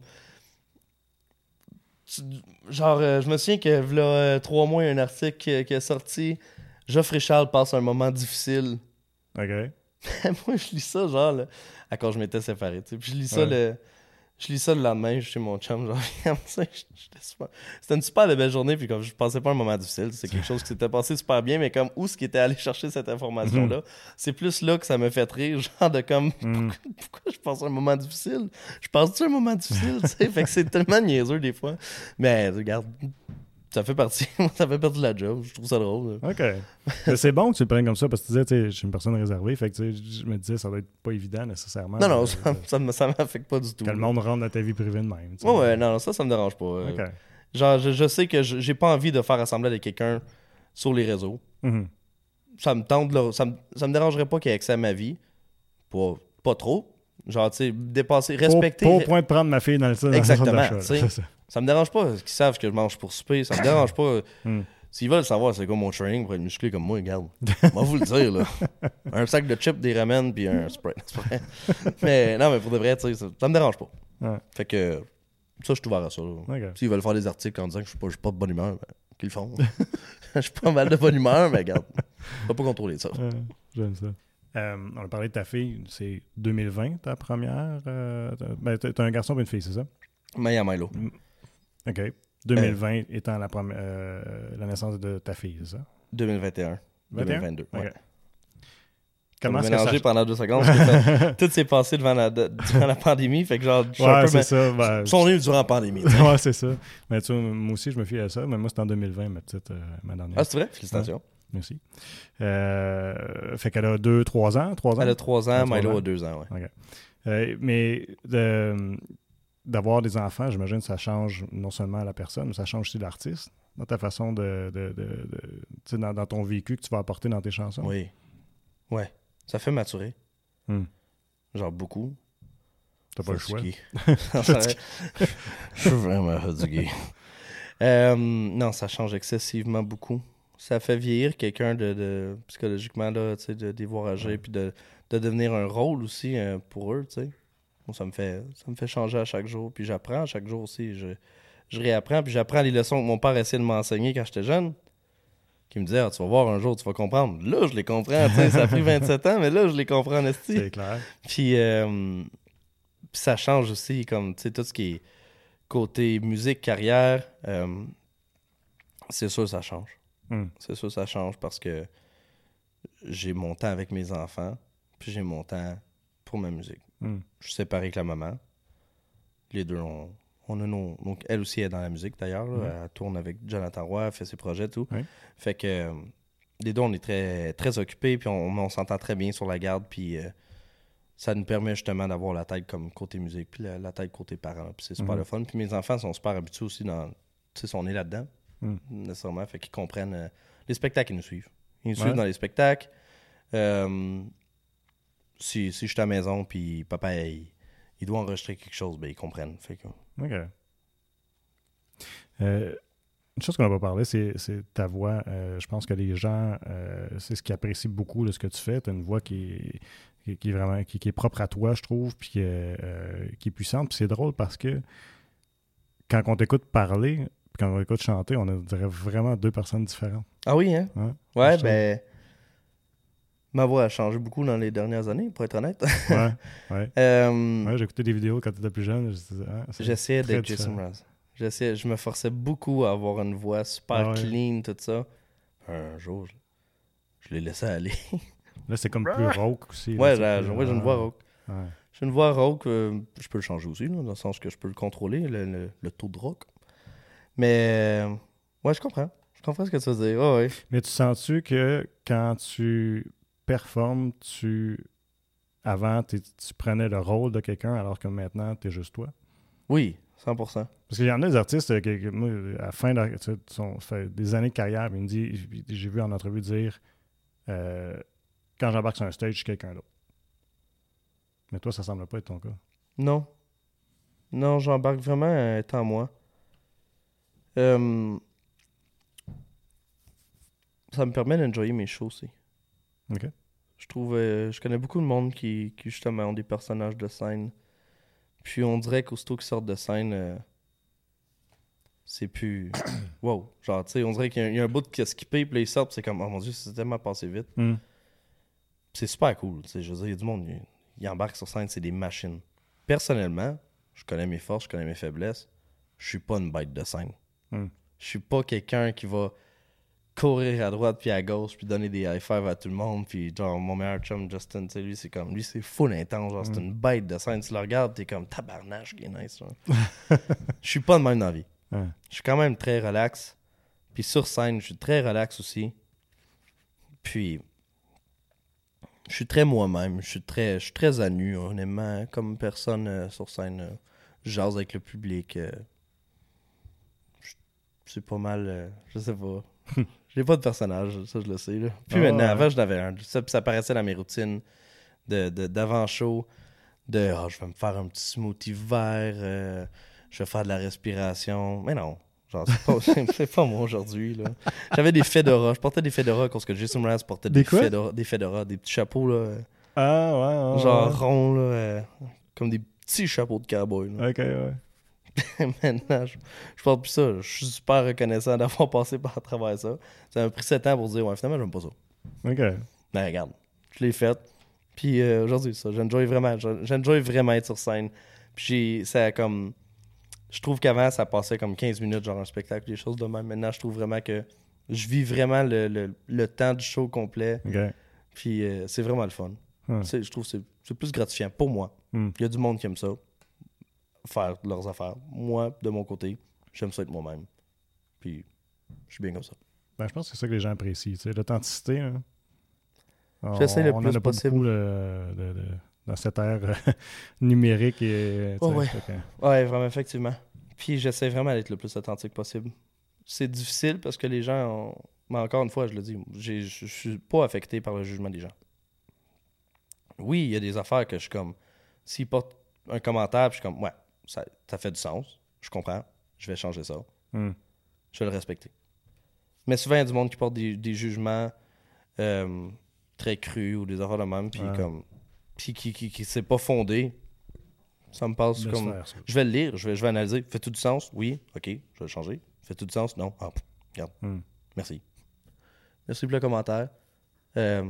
B: Genre, euh, je me souviens que, là, euh, trois mois, il y a un article qui, qui est sorti. Geoffrey Charles passe un moment difficile.
A: OK. [LAUGHS]
B: Moi, je lis ça, genre, là, à quand je m'étais séparé, tu sais. Puis je lis ça
A: Ouais.
B: le. Je lis ça le lendemain, je suis chez mon chum, genre, [LAUGHS] C'était une super belle journée, puis comme je passais pas un moment difficile, c'est quelque chose qui s'était passé super bien, mais comme où ce qui était allé chercher cette information-là, c'est plus là que ça me fait rire, [LAUGHS] genre de comme,
A: Hmm.
B: pourquoi je passe un moment difficile? Je passe-tu un moment difficile, tu sais? fait que c'est tellement niaiseux des fois. Mais regarde, ça fait partie, [LAUGHS] ça fait partie de la job, je trouve ça drôle. là.
A: OK. [LAUGHS] C'est bon que tu le prennes comme ça parce que tu disais, tu je suis une personne réservée. Fait que je me disais, ça doit être pas évident nécessairement.
B: Non, non,
A: de-
B: ça, ça, m'affecte pas du tout.
A: que le monde rentre dans ta vie privée de même.
B: Ouais, ouais, non, non, ça, ça me dérange pas. euh.
A: OK.
B: Genre, je, je sais que je- j'ai pas envie de faire assembler avec quelqu'un sur les réseaux.
A: Mhm.
B: Ça me tente, ça, me, ça me dérangerait pas qu'il ait accès à ma vie. Pas, pas trop. Genre, tu sais, dépasser,
A: Pas-
B: respecter.
A: Pas au point de prendre ma fille dans le dans
B: Exactement, tu sais. [LAUGHS]
A: Ça.
B: Me dérange pas qu'ils savent que je mange pour souper. Ça me [LAUGHS] dérange pas.
A: Hmm.
B: S'ils veulent savoir c'est quoi mon training pour être musclé comme moi, regarde. [LAUGHS] Moi, vous le dire, là. Un sac de chips, des ramen, puis un Sprite. [LAUGHS] Vrai. mais non, mais pour de vrai, tu sais, ça, ça me dérange pas.
A: Ouais.
B: Fait que ça, je suis ouvert à ça. là.
A: Ok.
B: S'ils veulent faire des articles en disant que je suis pas, je suis pas de bonne humeur, ben, qu'ils le font. Je suis pas mal de bonne humeur, mais regarde. On va pas contrôler ça.
A: Euh, J'aime ça. Euh, on a parlé de ta fille, c'est 2020 ta première. euh, t'as- ben, t'as t'as un garçon et une fille, c'est ça?
B: Maya Milo.
A: OK. 2020 étant la, première, euh, la naissance de ta fille, c'est ça?
B: 2021.
A: 21?
B: 2022. Ouais.
A: Ok. Comment est-ce que ça...
B: pendant deux secondes. ça- [LAUGHS] Tout s'est passé devant la, de- durant la pandémie. Fait que genre, je
A: Ouais, c'est ça. ben,
B: sont nés durant la pandémie. [LAUGHS]
A: ouais, c'est ça. Mais tu vois, moi aussi, je me fie à ça. Mais moi, c'était en 2020, ma petite, euh, ma dernière.
B: Ah, c'est vrai? Félicitations.
A: Merci. Euh, fait qu'elle a 2-3 ans. 3 ans?
B: Elle a trois ans,
A: Elle a trois
B: Milo
A: ans?
B: a deux ans, ouais.
A: Euh, mais de- d'avoir des enfants, j'imagine que ça change non seulement la personne, mais ça change aussi l'artiste dans ta façon de. de, de- de- tu sais, dans, dans ton vécu que tu vas apporter dans tes chansons.
B: Oui. Ouais. Ça fait maturer.
A: Hmm.
B: Genre beaucoup.
A: T'as pas le choix. [LAUGHS]
B: Je suis vraiment fatigué. Euh, non, ça change excessivement beaucoup. Ça fait vieillir quelqu'un de, de- psychologiquement là, tu sais, de âgés, puis de, de devenir un rôle aussi euh, pour eux, tu sais. Bon, ça me fait ça me fait changer à chaque jour, puis j'apprends à chaque jour aussi. Je, je réapprends, puis j'apprends les leçons que mon père essayait de m'enseigner quand j'étais jeune. Qui me disait, Ah, tu vas voir un jour, tu vas comprendre. Là, je les comprends, ça a pris [LAUGHS] 27 ans, mais là, je les comprends en esti.
A: C'est clair.
B: Puis, euh, puis ça change aussi, comme, tu sais, tout ce qui est côté musique, carrière, euh, c'est sûr ça change.
A: Hmm.
B: C'est sûr ça change parce que j'ai mon temps avec mes enfants, puis j'ai mon temps pour ma musique.
A: Hmm.
B: Je suis séparé avec la maman. Les deux, on, on a nos... Donc, elle aussi est dans la musique, d'ailleurs.
A: Ouais.
B: Elle tourne avec Jonathan Roy, elle fait ses projets, tout.
A: Ouais.
B: Fait que euh, les deux, on est très, très occupés, puis on, on s'entend très bien sur la garde, puis euh, ça nous permet justement d'avoir la tête comme côté musique, puis la, la tête côté parents. Puis c'est super
A: Mhm.
B: le fun. Puis mes enfants sont super habitués aussi dans. Tu sais, sont nés là-dedans, nécessairement. Fait qu'ils comprennent euh, les spectacles, ils nous suivent. Ils nous
A: Ouais.
B: suivent dans les spectacles. Euh, si, si je suis à la maison, puis papa, il, il doit enregistrer quelque chose, ben ils comprennent. Fait que,
A: OK. Euh, une chose qu'on n'a pas parlé, c'est ta voix. Euh, je pense que les gens, euh, c'est ce qu'ils apprécient beaucoup de ce que tu fais. Tu as une voix qui est, qui, est vraiment qui, qui est propre à toi, je trouve, puis qui est, qui est puissante. Puis c'est drôle parce que quand on t'écoute parler, puis quand on t'écoute chanter, on dirait vraiment deux personnes différentes.
B: Ah oui, hein?
A: Ouais,
B: ben. Ma voix a changé beaucoup dans les dernières années, pour être honnête.
A: Ouais, ouais. [LAUGHS]
B: Euh,
A: Ouais, écouté des vidéos quand tu étais plus jeune. je ah,
B: J'essayais d'être Jason. Mraz. J'essayais, je me forçais beaucoup à avoir une voix super
A: Ah ouais.
B: clean, tout ça. Un jour, je, je l'ai laissé aller. [LAUGHS]
A: Là, c'est comme plus rauque aussi.
B: ouais, j'ai ouais, une voix rauque. J'ai une voix rauque, euh, je peux le changer aussi, là, dans le sens que je peux le contrôler, le, le- le taux de rock. Mais, euh, ouais, je comprends. Je comprends ce que tu veux dire. Ouais.
A: Mais tu sens-tu que quand tu performes, tu. Avant, tu prenais le rôle de quelqu'un alors que maintenant, tu es juste toi?
B: Oui, 100%.
A: Parce qu'il y en a des artistes euh, que, que moi, à la fin de leur- tu sais, sont, ça fait des années de carrière, puis il me dit, j'ai vu en entrevue dire euh, quand j'embarque sur un stage, je suis quelqu'un d'autre. Mais toi, ça semble pas être ton cas.
B: Non. Non, j'embarque vraiment étant moi. Euh, ça me permet d'enjoyer mes shows aussi.
A: OK.
B: Je trouve, euh, je connais beaucoup de monde qui, qui justement ont des personnages de scène. Puis on dirait qu'aussitôt qu'ils sortent de scène, euh, c'est plus. [COUGHS] wow. Genre, tu sais, on dirait qu'il y, a- il y a un bout qui a skippé, puis là, ils sortent, c'est comme, oh mon dieu, c'est tellement passé vite.
A: Hmm.
B: C'est super cool. tu sais, Je veux dire, il y a du monde, ils, embarquent sur scène, c'est des machines. Personnellement, je connais mes forces, je connais mes faiblesses. Je suis pas une bête de scène.
A: Hmm.
B: Je suis pas quelqu'un qui va courir à droite puis à gauche puis donner des high five à tout le monde puis genre mon meilleur chum Justin tu sais lui c'est comme lui c'est full intense genre c'est
A: Mm.
B: une bête de scène. Tu le regardes t'es comme tabarnache qui est nice [LAUGHS] je suis pas de même dans la vie.
A: Ouais.
B: je suis quand même très relax. Puis sur scène je suis très relax aussi. Puis je suis très moi-même. Je suis très je suis très à nu honnêtement. Comme personne euh, sur scène euh, je jase avec le public euh, c'est pas mal euh, je sais pas [LAUGHS] j'ai pas de personnage ça je le sais là. puis
A: Ah,
B: maintenant
A: ouais.
B: avant j'en avais un ça, ça paraissait dans mes routines de, de- Ah, je vais me faire un petit smoothie vert, euh, je vais faire de la respiration. Mais non, genre, c'est pas, [LAUGHS] moi aujourd'hui. J'avais des fedoras, je portais des fedoras parce que Jason Mraz portait des,
A: Des
B: fedoras, des fedoras, des petits chapeaux, là,
A: Ah, ouais, ouais.
B: genre
A: ouais.
B: ronds, là, euh, comme des petits chapeaux de cowboy. là.
A: Ok, ouais. [LAUGHS]
B: Maintenant, je, je porte plus ça. Je suis super reconnaissant d'avoir [LAUGHS] passé par travers ça. Ça m'a pris 7 ans pour dire, ouais, finalement, j'aime pas ça.
A: Ok.
B: Mais regarde, je l'ai fait. Puis euh, aujourd'hui, ça, j'enjoy vraiment. J'enjoy vraiment être sur scène. Puis ça comme. Je trouve qu'avant, ça passait comme 15 minutes, genre un spectacle, des choses de même. Maintenant, je trouve vraiment que je vis vraiment le, le- le temps du show complet.
A: Ok.
B: Puis euh, c'est vraiment le fun.
A: Hmm.
B: C'est- Je trouve que c'est, c'est plus gratifiant pour moi.
A: Hmm.
B: Il y a du monde qui aime ça, faire leurs affaires. Moi, de mon côté, j'aime ça être moi-même. Puis je suis bien comme ça.
A: Ben, je pense que c'est ça que les gens apprécient, tu sais, l'authenticité. hein.
B: J'essaie le
A: on
B: plus
A: en a pas
B: possible.
A: beaucoup, euh, de- de- dans cette ère euh, [LAUGHS] numérique et. tu
B: Oh, ouais. Ouais, vraiment, effectivement. Puis j'essaie vraiment d'être le plus authentique possible. C'est difficile parce que les gens ont... Mais encore une fois, je le dis, je suis pas affecté par le jugement des gens. Oui, il y a des affaires que je suis comme... S'ils portent un commentaire, puis je suis comme, ouais, ça, ça fait du sens, je comprends, je vais changer ça,
A: Hmm.
B: je vais le respecter. Mais souvent, il y a du monde qui porte des, des jugements euh, très crus ou des affaires de même, puis
A: Ouais.
B: comme... Puis qui, qui, qui, c'est pas fondé. Ça me passe comme...
A: faire.
B: Je vais le lire, je vais, je vais analyser. Fait tout du sens? Oui, ok, je vais le changer. Fait tout du sens? Non. Ah, regarde.
A: Hmm.
B: Merci. Merci pour le commentaire. Euh,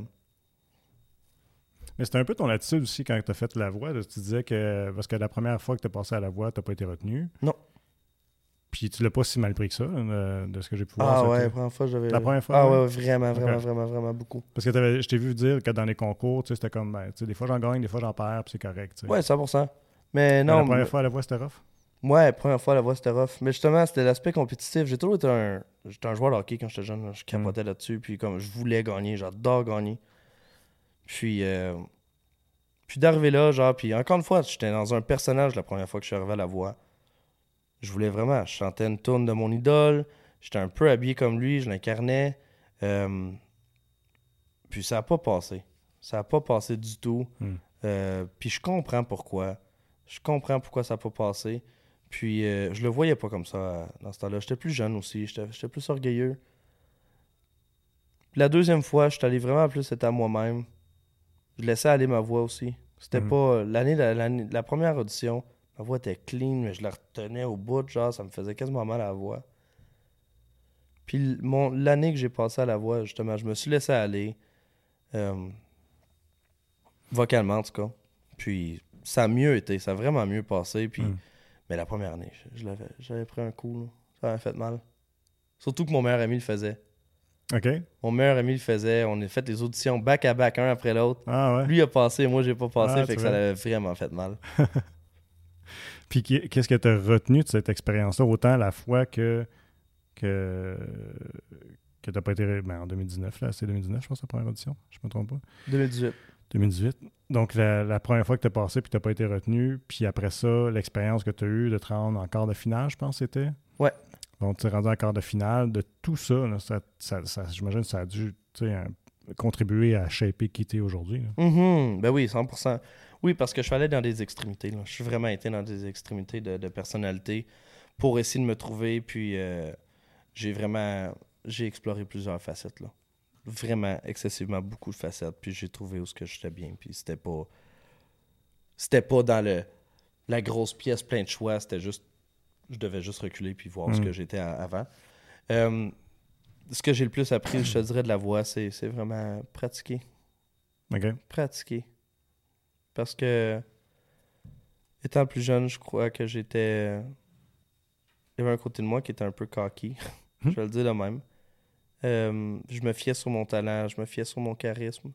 A: Mais c'était un peu ton attitude aussi quand tu as fait la voix. là. Tu disais que. Parce que la première fois que tu as passé à la voix, tu pas été retenu.
B: Non.
A: Puis tu l'as pas si mal pris que ça, de, de ce que j'ai pu voir.
B: ah ouais, la première fois, j'avais.
A: La première fois,
B: Ah
A: ouais?
B: ouais, vraiment, vraiment, vraiment, vraiment beaucoup.
A: Parce que je t'ai vu dire que dans les concours, tu sais, c'était comme. Ben, tu sais, des fois j'en gagne, des fois j'en perds, puis c'est correct. tu sais.
B: Ouais, 100%. Mais
A: Mais
B: non,
A: la
B: mais-
A: première fois à la voix, c'était rough?
B: ouais, première fois, la voix, c'était rough. Mais justement, c'était l'aspect compétitif. J'ai toujours été un. J'étais un joueur de hockey quand j'étais jeune. Je capotais
A: Hmm.
B: là-dessus. Puis comme je voulais gagner, j'adore gagner. Puis. euh, Puis d'arriver là, genre, puis encore une fois, j'étais dans un personnage la première fois que je suis arrivé à la voix. Je voulais vraiment, je chantais une tourne de mon idole, j'étais un peu habillé comme lui, je l'incarnais. Euh, Puis ça n'a pas passé. Ça n'a pas passé du tout.
A: Hmm.
B: Euh, puis je comprends pourquoi. Je comprends pourquoi ça n'a pas passé. Puis euh, je le voyais pas comme ça dans ce temps-là. J'étais plus jeune aussi, j'étais plus orgueilleux. La deuxième fois, je suis allé vraiment plus être à moi-même. Je laissais aller ma voix aussi. C'était
A: Mhm.
B: pas. L'année, la, la première audition, ma voix était clean, mais je la retenais au bout, genre, ça me faisait quasiment mal à la voix. Puis mon, l'année que j'ai passé à la voix, justement, je me suis laissé aller. euh, vocalement, en tout cas. Puis ça a mieux été, ça a vraiment mieux passé. Puis,
A: Mm.
B: Mais la première année, je, je l'avais, j'avais pris un coup, là. ça m'avait fait mal. Surtout que mon meilleur ami le faisait.
A: OK?
B: Mon meilleur ami le faisait. On a fait les auditions back à back, un après l'autre.
A: Ah ouais.
B: Lui a passé, moi j'ai pas passé,
A: Ah,
B: fait que ça l'avait vraiment fait mal. [LAUGHS]
A: Puis qu'est-ce que tu as retenu de cette expérience-là, autant la fois que que, que tu pas été. Ben, en 2019, là, c'est 2019, je pense, la première audition, je me trompe pas.
B: 2018.
A: 2018. Donc, la, la première fois que tu as passé puis tu pas été retenu, puis après ça, l'expérience que tu as eue de te rendre en quart de finale, je pense, c'était?
B: Ouais.
A: Donc, tu es rendu en quart de finale. De tout ça, ça, ça- j'imagine que ça a dû contribuer à shaper qui aujourd'hui.
B: Mhm, Ben oui, 100%. Oui, parce que je suis allé dans des extrémités. Je suis vraiment été dans des extrémités de, de personnalité pour essayer de me trouver. Puis euh, j'ai vraiment j'ai exploré plusieurs facettes. Là. Vraiment, excessivement beaucoup de facettes. Puis j'ai trouvé où ce que j'étais bien. Puis c'était pas. C'était pas dans le la grosse pièce plein de choix. C'était juste. Je devais juste reculer puis voir ce
A: Mm.
B: que j'étais avant. Euh, ce que j'ai le plus appris, je te dirais, de la voix, c'est vraiment pratiquer
A: OK?
B: pratiquer. Parce que, étant plus jeune, je crois que j'étais. Il y avait un côté de moi qui était un peu cocky. [LAUGHS] je vais le dire de même. Euh, je me fiais sur mon talent, je me fiais sur mon charisme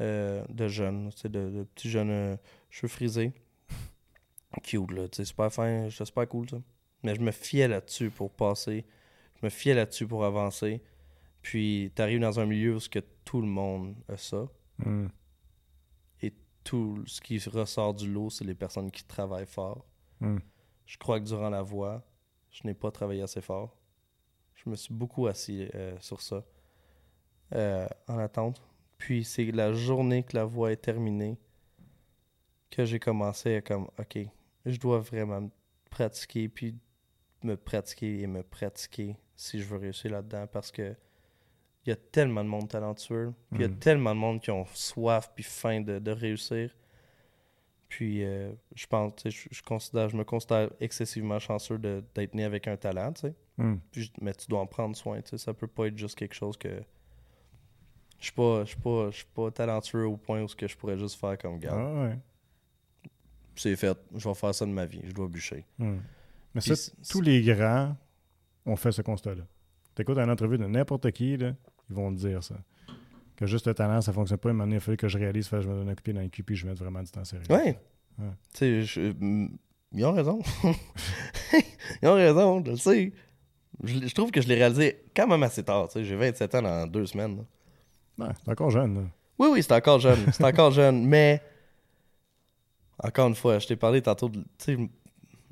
B: euh, de jeune, de, de petit jeune cheveux frisés. Cute, là, sais, super fin, c'est super cool, ça. Mais je me fiais là-dessus pour passer. Je me fiais là-dessus pour avancer. Puis, t'arrives dans un milieu où que tout le monde a ça
A: Hmm.
B: tout ce qui ressort du lot, c'est les personnes qui travaillent fort.
A: Hmm.
B: Je crois que durant la voix, je n'ai pas travaillé assez fort. Je me suis beaucoup assis euh, sur ça euh, en attente. Puis c'est la journée que la voix est terminée que j'ai commencé à comme, OK, je dois vraiment me pratiquer, puis me pratiquer et me pratiquer si je veux réussir là-dedans parce que il y a tellement de monde talentueux, puis il y a
A: Mhm.
B: tellement de monde qui ont soif puis faim de, de réussir. Puis euh, je pense, tu sais, je, je considère, je me considère excessivement chanceux d'être né avec un talent, tu sais. Puis je- mais tu dois en prendre soin, tu sais. Ça peut pas être juste quelque chose que. Je suis pas, je suis pas, je suis pas talentueux au point où ce que je pourrais juste faire comme gars.
A: Ah, ouais.
B: C'est fait, je vais faire ça de ma vie, je dois bûcher.
A: Hmm. Mais ça,
B: c'est-
A: tous les grands ont fait ce constat-là. T'écoutes une entrevue de n'importe qui, là, ils vont te dire ça. Que juste le talent, ça fonctionne pas. Donné, il fallait que je réalise, que je me donne un coup dans le cul, puis je mette vraiment du temps sérieux.
B: Ouais.
A: Ouais.
B: Je- mm, ils ont raison. [LAUGHS] ils ont raison, je le sais. Je, je trouve que je l'ai réalisé quand même assez tard. J'ai 27 ans dans deux semaines. là.
A: Ouais, t'es encore jeune, là.
B: Oui, oui, c'est encore jeune. C'est encore [LAUGHS] jeune, mais encore une fois, je t'ai parlé tantôt de.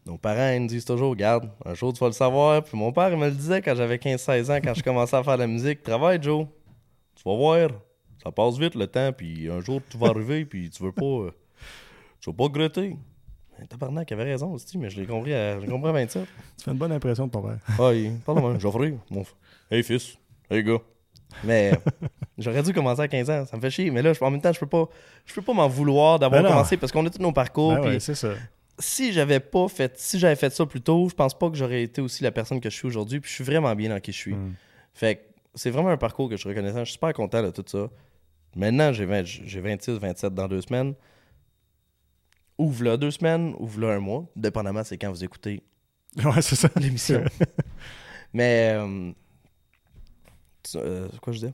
B: Nos parents, ils nous disent toujours, regarde, un jour tu vas le savoir. Puis mon père, il me le disait quand j'avais 15-16 ans, quand je commençais à faire de la musique. Travaille, Joe. Tu vas voir. Ça passe vite le temps, puis un jour tu vas arriver, puis tu veux pas. euh, tu vas pas regretter. Mais Tabarnak, il avait raison aussi, mais je l'ai compris à, je compris à 27.
A: Tu fais une bonne impression de ton père.
B: Ah, il parle de moi. Geoffrey, mon Hey fils, hey gars. Mais [LAUGHS] j'aurais dû commencer à 15 ans, ça me fait chier. Mais là, en même temps, je peux pas, je peux pas m'en vouloir d'avoir
A: Ben
B: commencé parce qu'on a tous nos parcours.
A: Ben ouais,
B: puis
A: c'est ça.
B: si j'avais pas fait, si j'avais fait ça plus tôt, je pense pas que j'aurais été aussi la personne que je suis aujourd'hui. Puis je suis vraiment bien dans qui je suis.
A: Hmm.
B: Fait que c'est vraiment un parcours que je suis reconnaissant. Je suis super content de tout ça. Maintenant, j'ai 20 j'ai 26, 27 dans deux semaines. Ouvre là deux semaines, ouvre là un mois. Dépendamment, c'est quand vous écoutez [LAUGHS]
A: Ouais, c'est ça.
B: l'émission. [LAUGHS] Mais. euh, euh, quoi je dis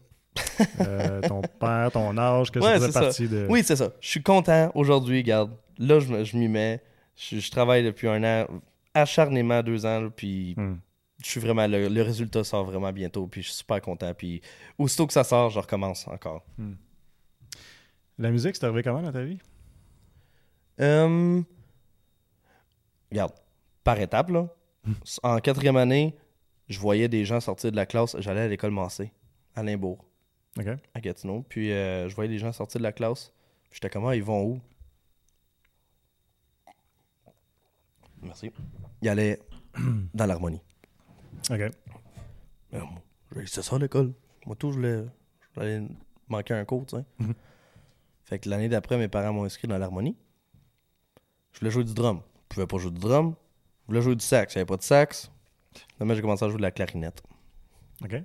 A: Euh, ton [LAUGHS] père, ton âge, que
B: Ouais,
A: ça faisait
B: ça.
A: partie de.
B: Oui, c'est ça. Je suis content aujourd'hui, regarde. Là, je, je m'y mets. Je, je travaille depuis un an, acharnément deux ans, puis
A: Hmm.
B: je suis vraiment. Le, le résultat sort vraiment bientôt, puis je suis super content. Puis aussitôt que ça sort, je recommence encore.
A: La musique, c'est arrivé comment dans ta vie?
B: Euh, regarde, par étapes, là. En quatrième année, je voyais des gens sortir de la classe. J'allais à l'école Massé, à Limbourg. À Gatineau. Puis euh, je voyais des gens sortir de la classe. J'étais comme, ah, ils vont où? Merci. Ils allaient [CLEARS THROAT] dans l'harmonie.
A: OK.
B: J'ai- C'est ça l'école. Moi, tout, je voulais, je voulais manquer un cours, tu sais.
A: Mhm.
B: Fait que l'année d'après, mes parents m'ont inscrit dans l'harmonie. Je voulais jouer du drum. Je pouvais pas jouer du drum. Je voulais jouer du sax. J'avais pas de sax. Finalement, j'ai commencé à jouer de la clarinette.
A: OK.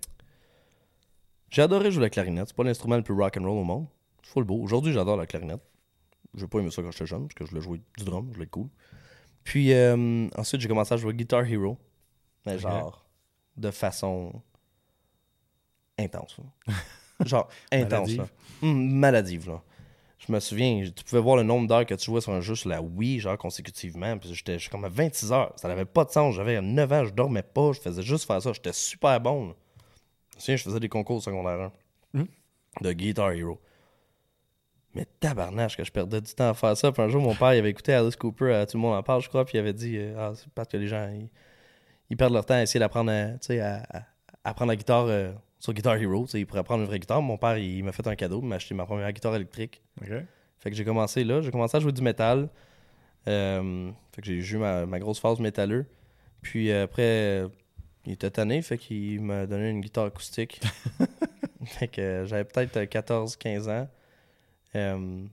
B: J'ai adoré jouer de la clarinette. C'est pas l'instrument le plus rock and roll au monde. C'est full beau. Aujourd'hui, j'adore la clarinette. J'ai pas aimé ça quand j'étais jeune, parce que je voulais jouer du drum, je être cool. Puis euh, ensuite, j'ai commencé à jouer Guitar Hero. Mais genre, de façon intense. [LAUGHS] genre, intense.
A: Maladive.
B: là. Hum, maladive, là. Je me souviens, tu pouvais voir le nombre d'heures que tu jouais sur un jeu sur la Wii, genre consécutivement. Puis j'étais comme à 26 heures. Ça n'avait pas de sens. J'avais 9 ans, je dormais pas. Je faisais juste faire ça. J'étais super bon. là. Je me souviens, je faisais des concours au secondaire 1
A: Mhm.
B: de Guitar Hero. Mais tabarnache que je perdais du temps à faire ça. Puis un jour, mon père il avait écouté Alice Cooper, à Tout le monde en parle, je crois, puis il avait dit euh, Ah, c'est parce que les gens ils, ils perdent leur temps à essayer d'apprendre à, à, à- la guitare euh, sur Guitar Hero. Ils pourraient apprendre une vraie guitare. Mon père, il, m'a fait un cadeau, il m'a acheté ma première guitare électrique. Fait que j'ai commencé là, j'ai commencé à jouer du métal. Euh, fait que j'ai eu ma, ma grosse phase métalleux. Puis après, il était tanné, fait qu'il m'a donné une guitare acoustique. [LAUGHS] fait que j'avais peut-être euh, 14-15 ans. Euh,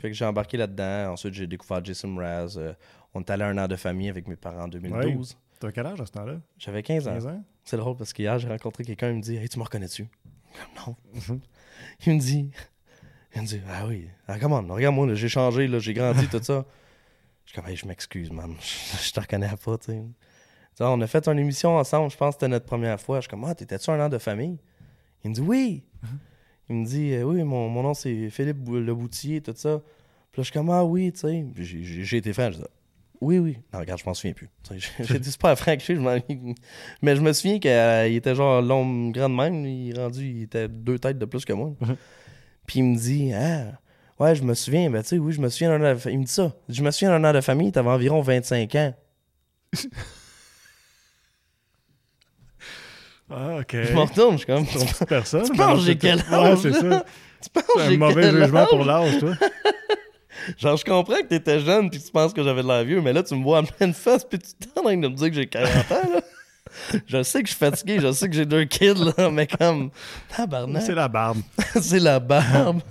B: fait que j'ai embarqué là-dedans. Ensuite, j'ai découvert Jason Mraz. Euh, on est allé un an de famille avec mes parents en 2012.
A: T'as quel âge à ce temps-là?
B: J'avais 15 ans.
A: 15 ans?
B: C'est drôle parce qu'hier, j'ai rencontré quelqu'un, il me dit Hey, tu me reconnais-tu [LAUGHS] Non.
A: Mhm. [LAUGHS]
B: Il me dit [LAUGHS] Il me dit Ah oui, ah, come on, regarde-moi, j'ai changé, j'ai grandi, tout ça. Je suis comme Hey, je m'excuse, man. Je, te reconnais pas, tu sais. On a fait une émission ensemble, je pense que c'était notre première fois. Je suis comme Ah, t'étais-tu un an de famille Il me dit Oui. Il me dit Euh, Oui, mon, mon nom c'est Philippe Bou- Le Boutier, tout ça. Puis là, je suis comme Ah oui, tu sais. J'ai- été franc, je dis oui, oui. Non, regarde, je m'en souviens plus. Tu J'ai été super franc, je m'en- mais je me souviens qu'il était genre long, grand de même. Il rendu, il était deux têtes de plus que moi.
A: Mhm.
B: Puis il me dit, ah, ouais, je me souviens, ben tu sais, oui, je me souviens d'un an de Il me dit ça. Je me souviens d'un an de famille, t'avais environ 25 ans. [LAUGHS]
A: Ah, OK.
B: Je m'en retourne, je suis comme, tu
A: personne.
B: Tu penses j'ai
A: c'est-
B: quel
A: Ouais,
B: âge,
A: c'est
B: là?
A: ça.
B: penses
A: T'as
B: j'ai
A: un mauvais
B: quel
A: jugement
B: âge?
A: pour l'âge, toi.
B: Genre, je comprends que t'étais jeune puis que tu penses que j'avais de l'air vieux, mais là, tu me vois en pleine face puis tu t'es en train de me dire que j'ai 40 ans, là. [LAUGHS] Je sais que je suis fatigué, je sais que j'ai deux kids, là, mais comme. Tabarnak.
A: C'est la barbe. [LAUGHS]
B: C'est la barbe. [LAUGHS]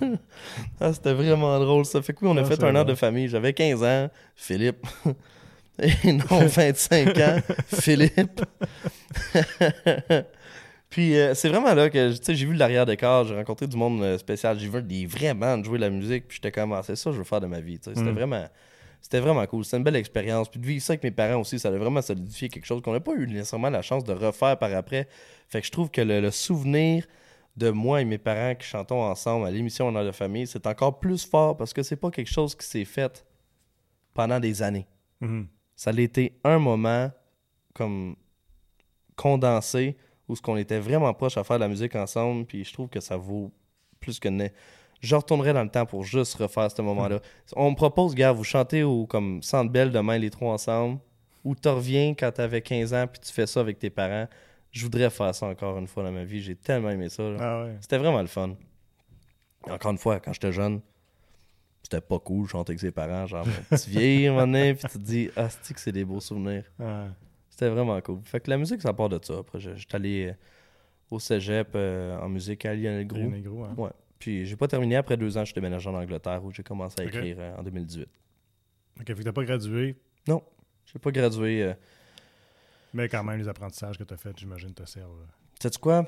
B: Ah, c'était vraiment drôle. Ça fait que oui, on a
A: Ah,
B: fait un an de famille. J'avais 15 ans, Philippe. Et non, 25 ans, Philippe. Puis euh, c'est vraiment là que j'ai vu l'arrière de corps, j'ai rencontré du monde euh, spécial, j'ai vu des vrais bandes jouer de la musique, puis j'étais comme ah, c'est ça que je veux faire de ma vie. C'était
A: Mm.
B: vraiment c'était vraiment cool, c'était une belle expérience. Puis de vivre ça avec mes parents aussi, ça a vraiment solidifié quelque chose qu'on n'a pas eu nécessairement la chance de refaire par après. Fait que je trouve que le, le souvenir de moi et mes parents qui chantons ensemble à l'émission On a de famille, c'est encore plus fort parce que c'est pas quelque chose qui s'est fait pendant des années.
A: Mhm.
B: Ça a été un moment comme condensé où ce qu'on était vraiment proche à faire de la musique ensemble, puis je trouve que ça vaut plus que ne. Je retournerai dans le temps pour juste refaire ce moment-là. On me propose, gars, vous chantez au comme Centre Belle demain les trois ensemble, ou tu reviens quand t'avais 15 ans puis tu fais ça avec tes parents. Je voudrais faire ça encore une fois dans ma vie. J'ai tellement aimé ça.
A: Ah ouais.
B: C'était vraiment le fun. Encore une fois, quand j'étais jeune, c'était pas cool chanter avec ses parents. Genre, tu vieillis un moment donné, puis tu te dis, ah, c'est que c'est des beaux souvenirs.
A: Ah.
B: C'était vraiment cool. Fait que la musique, ça part de ça. Après, j'étais allé euh, au cégep euh, en musique à Lionel Gros.
A: Les négros, hein.
B: Ouais. Puis j'ai pas terminé. Après deux ans, je suis déménagé en Angleterre où j'ai commencé à écrire euh, en 2018.
A: Ok, fait que t'as pas gradué,
B: Non, j'ai pas gradué. euh,
A: mais quand même, les apprentissages que t'as faits, j'imagine, te servent.
B: Sais-tu quoi?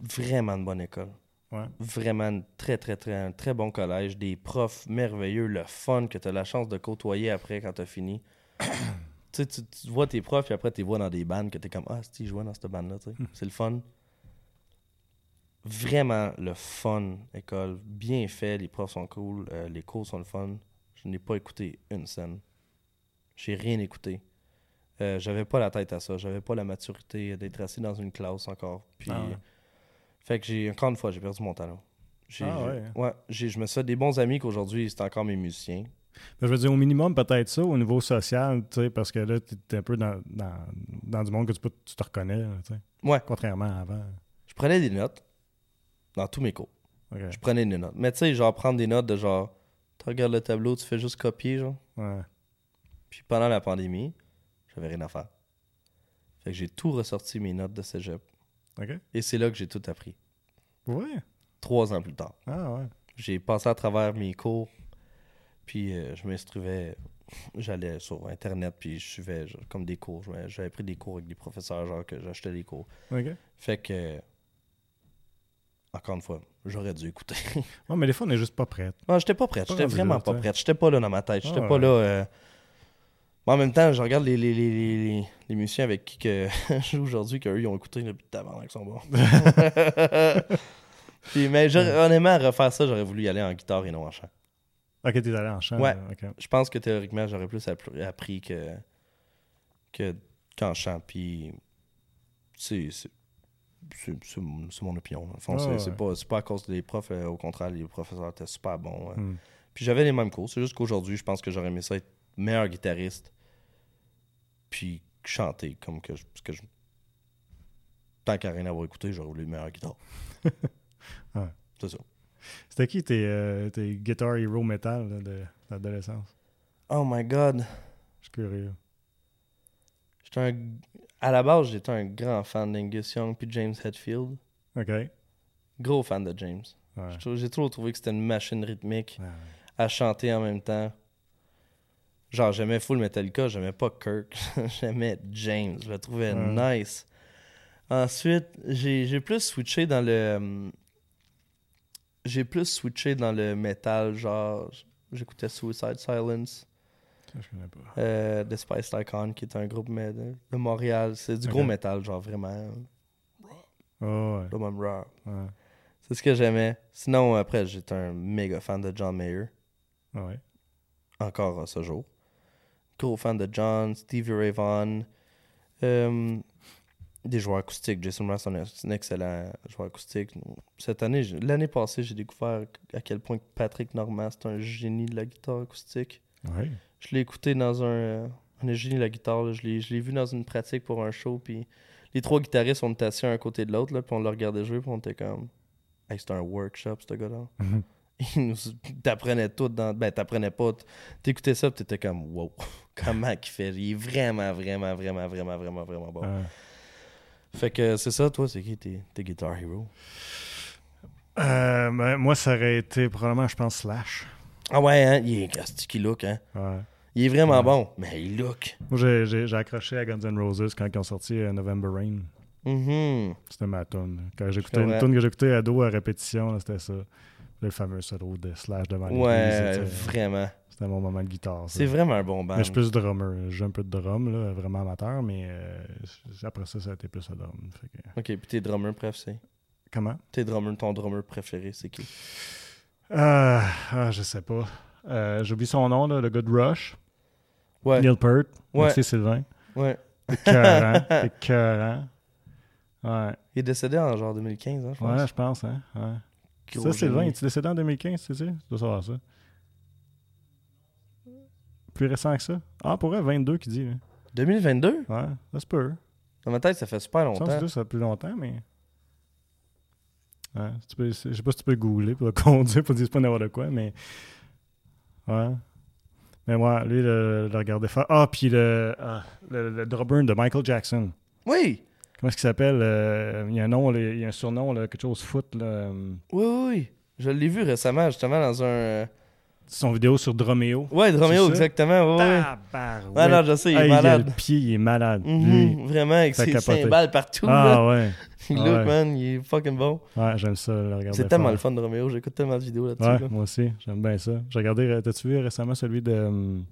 B: Vraiment une bonne école.
A: Ouais.
B: Vraiment très, très, très, un très bon collège. Des profs merveilleux, le fun que tu as la chance de côtoyer après quand tu as fini. Tu tu vois tes profs, puis après, tu les vois dans des bandes que tu es comme Ah, si, je dans cette bande-là. sais. C'est le fun. Vraiment le fun, école. Bien fait, les profs sont cool, euh, les cours sont le fun. Je n'ai pas écouté une scène. J'ai rien écouté. Euh, j'avais pas la tête à ça. J'avais pas la maturité d'être assis dans une classe encore. Puis,
A: Ah ouais.
B: Fait que j'ai, encore une fois, j'ai perdu mon talent. J'ai,
A: Ah ouais,
B: ouais, j'ai- je me suis fait des bons amis qu'aujourd'hui, c'est encore mes musiciens.
A: Je veux dire, au minimum, peut-être ça, au niveau social, tu sais, parce que là, t'es un peu dans, dans, dans du monde que tu, peux- tu te reconnais, là, tu.
B: Ouais.
A: Contrairement à avant.
B: Je prenais des notes dans tous mes cours. Je prenais des notes. Mais tu sais, genre, prendre des notes de genre, tu regardes le tableau, tu fais juste copier, genre.
A: Ouais.
B: Puis pendant la pandémie, j'avais rien à faire. Fait que j'ai tout ressorti mes notes de cégep.
A: OK.
B: Et c'est là que j'ai tout appris.
A: Ouais.
B: Trois ans plus tard.
A: Ah ouais.
B: J'ai passé à travers mes cours, puis euh, je m'inscrivais, j'allais sur Internet, puis je suivais genre, comme des cours. J'avais pris des cours avec des professeurs, genre que j'achetais des cours.
A: OK.
B: Fait que, encore une fois, j'aurais dû écouter. [LAUGHS]
A: Ouais, mais des fois, on est juste pas prêt.
B: non, j'étais pas prête, j'étais vraiment pas prête. J'étais pas là dans ma tête, j'étais
A: Ah
B: pas
A: ouais.
B: là... euh, Mais en même temps, je regarde les, les, les, les, les- les musiciens avec qui que je [LAUGHS] joue aujourd'hui, qu'eux, ils ont écouté depuis tabarnak, ils sont bons. [LAUGHS] Puis, mais honnêtement, à refaire ça, j'aurais voulu y aller en guitare et non en chant.
A: Ok, t'es allé en chant.
B: Ouais.
A: ok.
B: Je pense que théoriquement, j'aurais plus appr- appris que, que qu'en chant. Puis c'est mon opinion. le fond.
A: Ah
B: c'est
A: ouais.
B: pas, pas à cause des profs. euh, au contraire, les professeurs étaient super bons. euh.
A: Hmm.
B: Puis j'avais les mêmes cours. C'est juste qu'aujourd'hui, je pense que j'aurais aimé ça être meilleur guitariste. Puis chanter comme que je. Parce que je tant qu'à rien avoir écouté, j'aurais voulu meilleur guitare. [LAUGHS]
A: Ouais.
B: C'est ça.
A: C'était qui tes, euh, tes Guitar Hero Metal là, de l'adolescence?
B: Oh my god.
A: Je suis curieux.
B: J'étais un... À la base, j'étais un grand fan d'Angus Young puis James Hetfield.
A: Ok.
B: Gros fan de James.
A: Ouais.
B: J'ai toujours trouvé que c'était une machine rythmique
A: Ouais.
B: à chanter en même temps. Genre, j'aimais full Metallica, j'aimais pas Kirk, [LAUGHS] j'aimais James, je le trouvais nice. Ensuite, j'ai j'ai plus switché dans le. J'ai plus switché dans le metal, genre, j'écoutais Suicide Silence,
A: Ça, je connais pas.
B: euh, The Spice Icon, qui est un groupe de, de Montréal. C'est du gros metal, genre vraiment.
A: Oh, ouais.
B: raw.
A: Ouais.
B: C'est ce que j'aimais. Sinon, après, j'étais un méga fan de John Mayer.
A: Ouais.
B: encore à ce jour. Gros fan de John, Stevie Ray Vaughan, euh, des joueurs acoustiques. Jason Mraz, c'est un, c'est excellent joueur acoustique. Cette année, l'année passée, j'ai découvert à quel point Patrick Normand, c'est un génie de la guitare acoustique.
A: Ouais.
B: Je l'ai écouté dans un, euh, un génie de la guitare. là. Je l'ai je l'ai vu dans une pratique pour un show. Puis les trois guitaristes, on était assis un à côté de l'autre. là, Puis on le regardait jouer. Puis on était comme. Hey, c'était un workshop, ce gars-là.
A: Mhm. [LAUGHS]
B: il nous t'apprenait tout dans. Ben, t'apprenais pas. T'écoutais ça, t'étais comme, wow, [LAUGHS] comment qu'il fait. Il est vraiment, vraiment, vraiment, vraiment, vraiment, vraiment bon.
A: Ouais.
B: Fait que c'est ça, toi, c'est qui tes, tes Guitar Hero?
A: Euh, ben, moi, ça aurait été probablement, je pense, Slash.
B: Ah ouais, hein? Il est qui look, hein?
A: Ouais.
B: Il est vraiment
A: Ouais.
B: bon, mais il look.
A: Moi, j'ai- accroché à Guns N' Roses quand ils ont sorti euh, November Rain.
B: Mhm.
A: C'était ma tune. Quand j'écoutais une tune que j'écoutais à dos à répétition, c'était ça. Le fameux solo de Slash devant l'église.
B: Ouais,
A: c'était-
B: vraiment.
A: C'était mon moment de guitare.
B: C'est vraiment un bon band.
A: Mais je suis plus drummer. Joue un peu de drum, là, vraiment amateur, mais euh, après ça, ça a été plus le drum. Que-
B: Ok, puis tes drummers préférés.
A: Comment?
B: Tes drummers, ton drummer préféré, c'est qui?
A: Ah, ah, je sais pas. Euh, J'oublie son nom, là, le gars de Rush.
B: Ouais,
A: Neil Peart.
B: Ouais.
A: Merci Sylvain.
B: ouais.
A: Écœurant. [LAUGHS] Écœurant. Ouais.
B: Il est décédé en genre 2015, hein, je pense.
A: Ouais, je pense, hein. Ouais. Ça, Sylvain, est-il décédé en 2015, tu sais? Tu dois savoir ça. Plus récent que ça. Ah, pour vrai, 22 qui dit, là.
B: 2022?
A: Ouais, ça se peut.
B: Dans ma tête, ça fait super
A: Je pense
B: longtemps.
A: que ça fait plus longtemps, mais. Ouais, tu peux, je sais pas si tu peux googler pour le [LAUGHS] conduire pour dire pas n'importe quoi, mais. Ouais. Mais moi, lui, le, le regarder faire. Ah, puis le, ah, le, le drummer de Michael Jackson.
B: Oui!
A: Comment est-ce qu'il s'appelle euh, Il y a un nom, là, il y a un surnom, là, quelque chose foot. Là, euh,
B: Oui, oui, oui. Je l'ai vu récemment, justement, dans un. Euh,
A: son vidéo sur Dromeo.
B: Ouais, Dromeo, exactement. Ouais, ouais. Ouais, non, je sais, il est
A: Hey,
B: malade.
A: le pied, il est malade.
B: Mhm,
A: Lui.
B: Vraiment, avec ses cymbales partout. là.
A: Ah ouais. [LAUGHS]
B: Il
A: Ah
B: look,
A: ouais.
B: man, il est fucking bon.
A: Ouais, j'aime ça, le regarder.
B: C'est tellement le fun de Romeo, j'écoute tellement de vidéos là-dessus.
A: Ouais,
B: là.
A: moi aussi, j'aime bien ça. J'ai regardé, euh, t'as-tu vu récemment celui de. hum,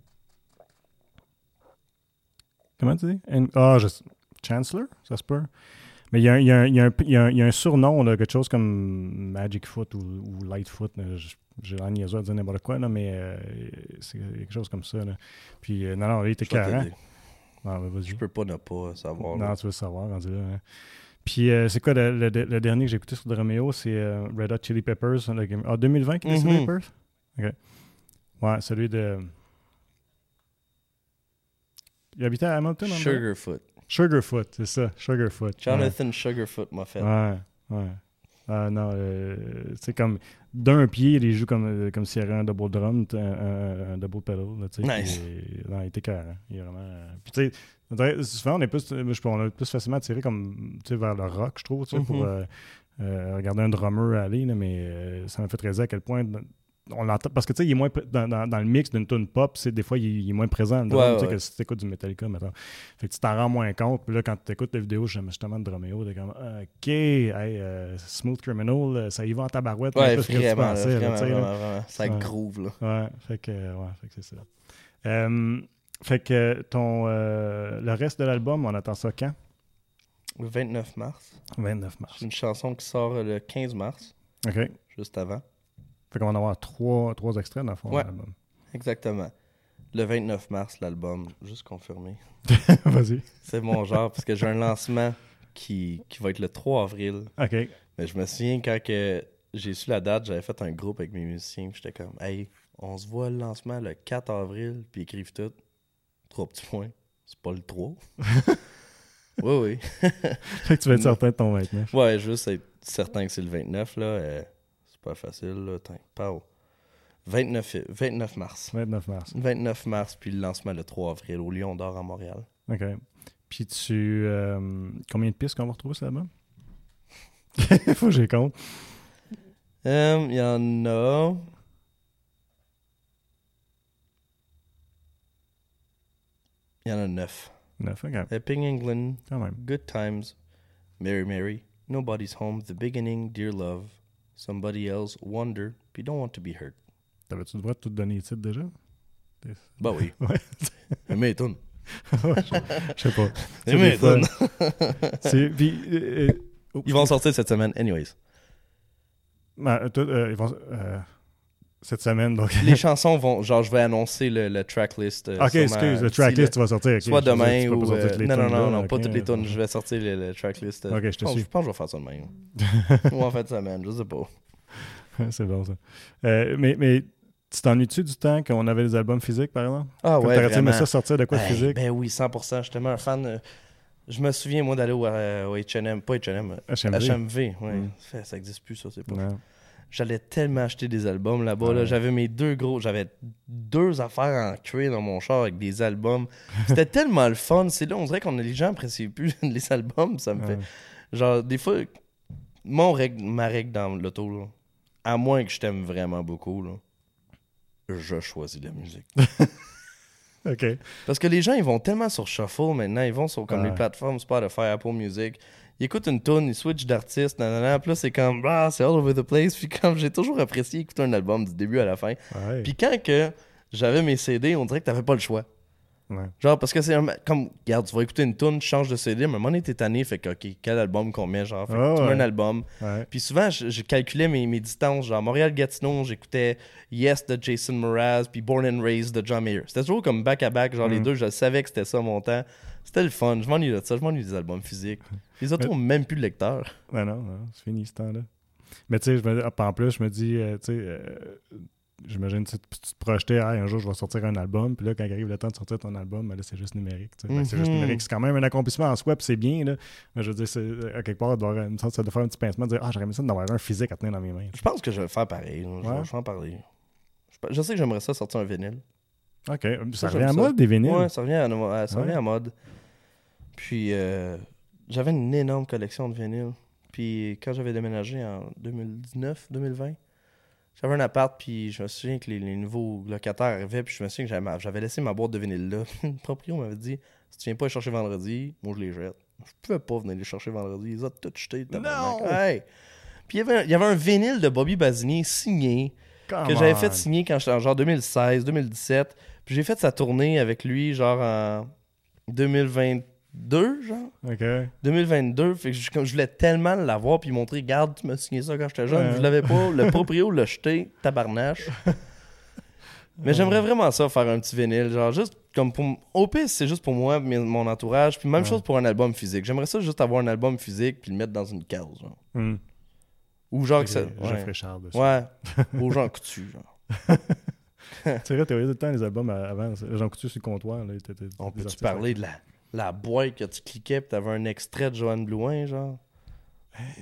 A: Comment tu dis? Ah, je... Chancellor, ça se peut. Mais il y a, un- il y a un- il y a un- il y a un- il y a un surnom, là, quelque chose comme Magic Foot ou, ou Light Foot. là, je- J'ai l'air niaiseux à dire n'importe quoi, là, mais euh, c'est quelque chose comme ça. Là. Puis, euh, non, non, il était carré. Ah, vas-y.
B: Je peux pas ne pas savoir.
A: Non,
B: là.
A: tu veux savoir, rendu là. hein. Puis, euh, c'est quoi le, le- le dernier que j'ai écouté sur Dromeo C'est euh, Red Hot Chili Peppers. le game- Ah, 2020 qui est décédé,
B: Mhm.
A: Perth Ok. Ouais, celui de. Il habitait à Hamilton, vrai?
B: Sugarfoot.
A: Sugarfoot, c'est ça, Sugarfoot.
B: Jonathan Sugarfoot m'a fait.
A: Ouais, ouais. Ah non, euh, c'est comme d'un pied, il joue comme, euh, comme s'il y avait un double drum, un, un- un double pedal. Là,
B: Nice.
A: puis, non, il était carré. Il est vraiment. euh, Puis tu sais, souvent on est plus, je- on est plus facilement attiré comme vers le rock, je trouve, sais, pour
B: Mhm.
A: euh, euh, regarder un drummer aller, là, mais euh, ça m'a fait réaliser à quel point on l'entend parce que tu sais, il est moins dans, dans- dans le mix d'une tune pop, c'est des fois il, il est moins présent
B: Ouais,
A: tu sais,
B: ouais.
A: que si tu écoutes du Metallica maintenant. Fait que tu t'en rends moins compte. Puis là, quand tu écoutes la vidéo justement de Dromeo, t'es comme OK, hey, euh, Smooth Criminal, euh, ça y va en tabarouette.
B: Ouais,
A: plus que tu
B: vraiment, là,
A: pensais, là,
B: vraiment,
A: tu là.
B: vraiment, vraiment. Ça groove, là.
A: Ouais, fait que, ouais, fait que c'est ça. Euh, fait que ton, euh, le reste de l'album, on attend ça quand?
B: Le 29 mars.
A: 29 mars.
B: C'est une chanson qui sort le 15 mars,
A: OK.
B: Juste avant.
A: Qu'on va en avoir trois, trois extraits dans le fond
B: Ouais.
A: de l'album.
B: Exactement. Le 29 mars, l'album, juste confirmé. [LAUGHS]
A: Vas-y.
B: C'est mon genre, parce que j'ai un lancement qui, qui va être le 3 avril.
A: OK.
B: Mais je me souviens quand que j'ai su la date, j'avais fait un groupe avec mes musiciens. puis J'étais comme, hey, on se voit le lancement le 4 avril, puis ils écrivent tout. Trois petits points. C'est pas le 3. [LAUGHS] oui, oui.
A: Fait que tu vas être certain de ton 29.
B: Ouais, juste être certain que c'est le 29, là. euh, c'est pas facile, là. Pao. 29, fi- 29 mars.
A: 29 mars.
B: 29 mars, puis le lancement le 3 avril au Lion d'Or à Montréal.
A: OK. Puis tu. euh, combien de pistes qu'on va retrouver l'album? [LAUGHS] Faut que j'ai compte.
B: Euh, Il y en a. Il y en a 9.
A: 9, OK.
B: Epping England,
A: Quand même.
B: Good Times, Mary Mary, Nobody's Home, The Beginning, Dear Love, Somebody Else, Wonder, puis Don't Want to Be Hurt.
A: T'avais-tu le droit de tout donner les titres déjà?
B: Bah oui. [LAUGHS]
A: Ouais.
B: Mais tonne. [LAUGHS]
A: Je sais pas.
B: Mais
A: des fois-
B: tonne. [LAUGHS]
A: C'est- puis, euh, euh.
B: Ils vont sortir cette semaine, anyways.
A: Ben, euh, ils vont- euh, cette semaine, donc.
B: Les [LAUGHS] chansons vont. Genre, je vais annoncer le, le tracklist. euh,
A: ok, excuse, le tracklist, tu vas sortir. ok.
B: Soit demain ou. euh, non, non, non,
A: là,
B: non, pas toutes les tonnes. Je vais sortir le, le tracklist. euh,
A: Ok, je te suis.
B: Je pense que je vais faire ça demain. [LAUGHS] ou en fin de semaine, je sais pas. [LAUGHS]
A: C'est bon, ça. Euh, mais, mais tu t'ennuies-tu du temps qu'on avait des albums physiques, par exemple?
B: Ah
A: Comme
B: ouais,
A: T'aurais-tu aimé ça sortir de quoi de
B: Hey,
A: physique?
B: Ben oui, 100%. Je suis tellement un fan. Je me souviens, moi, d'aller au, au H&M, pas H&M,
A: HMV.
B: HMV. ouais.
A: Mm.
B: Ça, ça existe plus, ça, c'est pas.
A: Non.
B: J'allais tellement acheter des albums là-bas. là. J'avais mes deux gros. J'avais deux affaires en cuir dans mon char avec des albums. C'était [LAUGHS] tellement le fun. C'est là, on dirait qu'on les gens apprécient plus [LAUGHS] les albums. Ça me
A: Ouais.
B: fait. Genre, des fois, mon règle, ma règle dans l'auto, à moins que je t'aime vraiment beaucoup, là, je choisis la musique. [LAUGHS]
A: OK.
B: Parce que les gens, ils vont tellement sur Shuffle maintenant, ils vont sur comme les plateformes Spotify, Apple Music. Ils écoutent une tune, ils switchent d'artiste, nanana. Puis là, c'est comme, ah, c'est all over the place. [LAUGHS] Puis comme, j'ai toujours apprécié écouter un album du début à la fin.
A: Ouais.
B: Puis quand que j'avais mes CD, on dirait que t'avais pas le choix.
A: Ouais.
B: Genre, parce que c'est un- comme, regarde, tu vas écouter une tune, tu changes de CD, mais à un moment donné, t'es tanné, fait que, OK, quel album qu'on met, genre, fait que tu mets
A: ouais.
B: un album.
A: Ouais.
B: Puis souvent, je, je calculais mes, mes distances. Genre, Montréal-Gatineau, j'écoutais Yes de Jason Mraz, puis Born and Raised de John Mayer. C'était toujours comme back-à-back, genre les
A: Mm.
B: deux, je savais que c'était ça mon temps. C'était le fun. Je m'ennuie de ça. Je m'ennuie des albums physiques. Les autres ont même plus de lecteur.
A: Ouais, non, non, c'est fini ce temps-là. Mais tu sais, je me- en plus, je me dis, euh, tu sais, euh, j'imagine tu, tu te projetais, Ah, un jour je vais sortir un album, puis là, quand arrive le temps de sortir ton album, ben là, c'est juste numérique. Ben, C'est juste
B: Mhm.
A: numérique. C'est quand même un accomplissement en soi, puis c'est bien, là. Mais je veux dire, euh, à quelque part, de voir une sorte ça doit faire un petit pincement, de dire, ah, j'aurais aimé ça d'avoir un physique à tenir dans mes mains.
B: Je pense que je vais le faire pareil. là. Je, vais, en parler. Je, je sais que j'aimerais ça sortir un vinyle.
A: Ok,
B: Ça,
A: ça, revient
B: ça.
A: mode des vinyles.
B: Ouais, ça revient à- ça
A: Ouais.
B: revient à mode. Puis, euh, j'avais une énorme collection de vinyles. Puis, quand j'avais déménagé en 2019, 2020, j'avais un appart, puis je me souviens que les, les nouveaux locataires arrivaient, puis je me souviens que j'avais, laissé ma boîte de vinyle là. le [LAUGHS] proprio m'avait dit Si tu viens pas les chercher vendredi, moi je les jette. Je pouvais pas venir les chercher vendredi, ils ont tout jeté.
A: Non!
B: Hey! Puis, il y, avait un, il y avait un vinyle de Bobby Basinier signé
A: Come
B: que j'avais fait signer quand j'étais en genre 2016, 2017. Puis j'ai fait sa tournée avec lui genre en 2022, genre.
A: Ok.
B: 2022. Fait que je, comme je voulais tellement l'avoir puis montrer, regarde, tu m'as signé ça quand j'étais jeune.
A: Ouais.
B: Je l'avais pas. Le proprio l'a jeté, tabarnache. [LAUGHS] Mais j'aimerais vraiment ça, faire un petit vinyle. Genre, juste comme pour. Au pire, c'est juste pour moi, mon entourage. Puis même
A: Ouais.
B: chose pour un album physique. J'aimerais ça juste avoir un album physique puis le mettre dans une case. Genre.
A: Hmm.
B: Ou genre que ça. Ouais.
A: Dessus. [LAUGHS]
B: Ou Jean Coutu, genre. [LAUGHS]
A: C'est vrai, t'avais tout le temps les albums avant. Jean Coutu sur le comptoir. Là,
B: On peut-tu parler de la, la boîte que tu cliquais pis t'avais un extrait de Joanne Blouin, genre?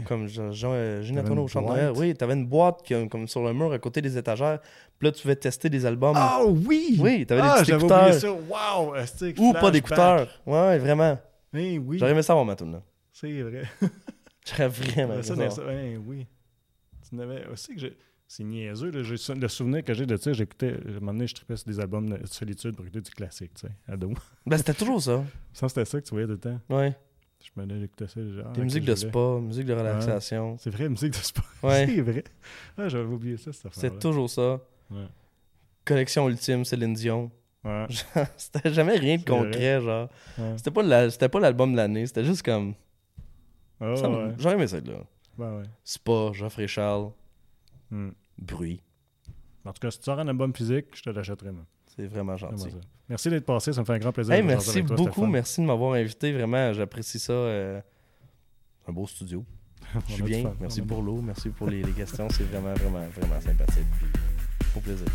B: Ou Comme Jean, euh, au Chant de. Oui, t'avais une boîte qui, comme sur le mur à côté des étagères. Puis là, tu pouvais tester des albums.
A: Ah oui!
B: Oui, t'avais des
A: ah,
B: petits
A: j'avais
B: écouteurs.
A: ça. Wow!
B: Ou pas d'écouteurs. Ouais, vraiment.
A: Eh oui,
B: J'aurais aimé ça avoir ma tune là.
A: c'est vrai. [LAUGHS]
B: J'aurais vraiment aimé
A: ça,
B: ça,
A: ouais, oui. Tu n'avais aussi que j'ai. C'est niaiseux, là. Le souvenir que j'ai de ça, j'écoutais. À un moment donné, je tripais sur des albums de solitude pour écouter du classique, tu sais, ado.
B: Ben, c'était toujours ça.
A: Ça, c'était ça que tu voyais tout le temps.
B: Ouais.
A: Je me disais, j'écoutais ça. Genre,
B: Des
A: ok,
B: musiques
A: je
B: de spa, musique de relaxation.
A: C'est vrai, musique de sport. [LAUGHS]
B: Ouais.
A: c'est vrai. Ah, j'avais oublié ça, cette affaire.
B: C'était toujours ça.
A: Ouais.
B: Collection ultime, Céline Dion.
A: Ouais. [LAUGHS]
B: c'était jamais rien de
A: C'est vrai.
B: concret, genre. C'était pas, la- l'album de l'année, c'était juste comme.
A: Ah, ouais.
B: J'aurais aimé ça, là.
A: Ben, ouais.
B: Spa, Geoffrey Charles,
A: Hmm.
B: bruit.
A: En tout cas, si tu sors un album physique, je te l'achèterai.
B: C'est vraiment gentil.
A: Merci d'être passé, ça me fait un grand plaisir.
B: Hey,
A: de
B: merci
A: avec toi, c'était
B: beaucoup, merci de m'avoir invité. Vraiment, j'apprécie ça. euh, un beau studio. [LAUGHS] Je suis bien. Merci pour l'eau, merci pour les, les [LAUGHS] questions. C'est vraiment, vraiment, vraiment sympathique. Puis, Au plaisir.